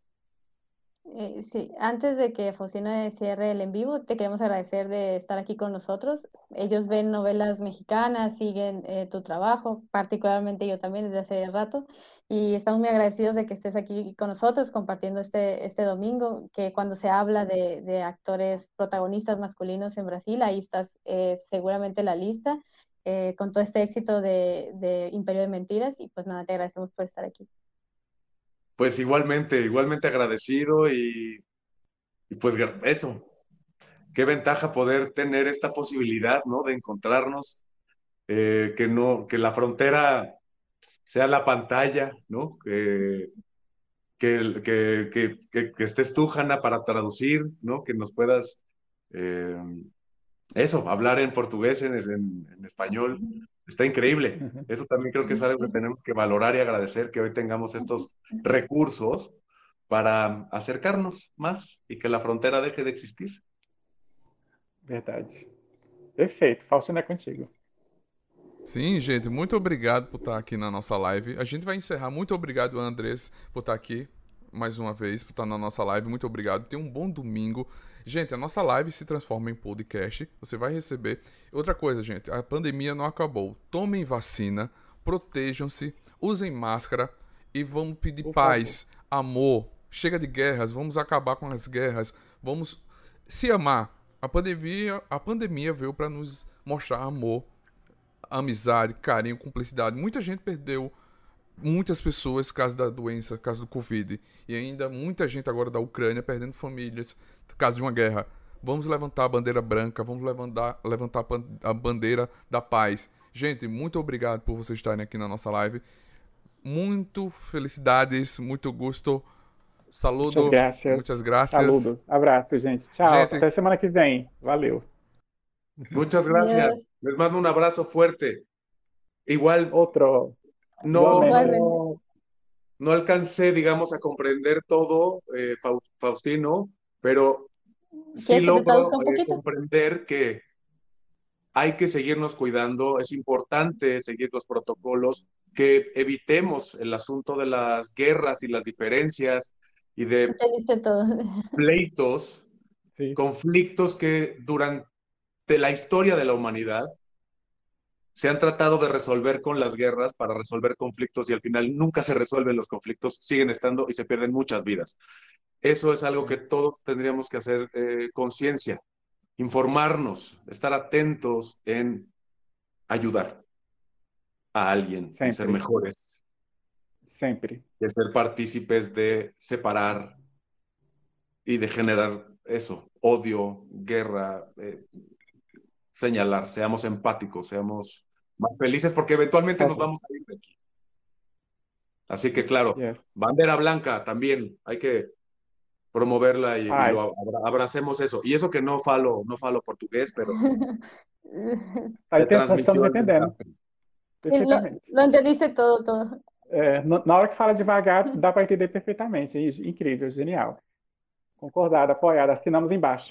Eh, sí, antes de que Faustino cierre el en vivo, te queremos agradecer de estar aquí con nosotros. Ellos ven novelas mexicanas, siguen eh, tu trabajo, particularmente yo también desde hace rato, y estamos muy agradecidos de que estés aquí con nosotros compartiendo este, este domingo, que cuando se habla de, de actores protagonistas masculinos en Brasil, ahí estás eh, seguramente en la lista, con todo este éxito de, de Imperio de Mentiras, y pues nada, te agradecemos por estar aquí. Pues igualmente, igualmente agradecido y, pues eso, qué ventaja poder tener esta posibilidad, ¿no? De encontrarnos, eh, que no, que la frontera sea la pantalla, ¿no? Que, que, que, que, estés tú, Hanna, para traducir, ¿no? Que nos puedas, eh, eso, hablar en portugués, en, en español, Está increíble. Eso también creo que es algo que tenemos que valorar y agradecer que hoy tengamos estos recursos para acercarnos más y que la frontera deje de existir. Verdade. Perfeito. É contigo. Sim, gente, muito obrigado por estar aqui na nossa live. A gente vai encerrar. Muito obrigado, Andrés, por estar aqui mais uma vez, por estar na nossa live. Muito obrigado. Tenha um bom domingo. Gente, a nossa live se transforma em podcast. Você vai receber. Outra coisa, gente, a pandemia não acabou. Tomem vacina, protejam-se, usem máscara e vamos pedir paz, favor. amor. Chega de guerras, vamos acabar com as guerras, vamos se amar. A pandemia, a pandemia veio para nos mostrar amor, amizade, carinho, cumplicidade. Muita gente perdeu muitas pessoas caso da doença, caso do Covid. E ainda muita gente agora da Ucrânia perdendo famílias, caso de uma guerra. Vamos levantar a bandeira branca, vamos levantar, levantar a bandeira da paz. Gente, muito obrigado por vocês estarem aqui na nossa live. Muito felicidades, muito gosto. Saludo. Muitas graças. Muitas graças. Saludos. Abraço, gente. Tchau. Gente... Até semana que vem. Valeu. Muchas gracias. Les mando un abrazo fuerte. Igual. Otro. No, no, alcancé, digamos, a comprender todo, eh, Faustino, pero sí logro eh, comprender que hay que seguirnos cuidando, es importante seguir los protocolos, que evitemos el asunto de las guerras y las diferencias y de pleitos, conflictos que durante la historia de la humanidad se han tratado de resolver con las guerras para resolver conflictos y al final nunca se resuelven los conflictos, siguen estando y se pierden muchas vidas. Eso es algo que todos tendríamos que hacer eh, conciencia, informarnos, estar atentos en ayudar a alguien, a ser mejores. Siempre. De ser partícipes de separar y de generar eso, odio, guerra, eh, señalar, seamos empáticos, seamos más felices porque eventualmente nos vamos a ir de aquí. Así que claro, bandera blanca también, hay que promoverla y, abracemos eso. Y eso que no falo, no falo portugués, pero... Ahí te, estamos entendendo. Perfeitamente. Lo, entendiste todo, todo. É, na hora que fala devagar, dá para entender perfeitamente. Incrível, genial. Concordado, apoiado, assinamos embaixo.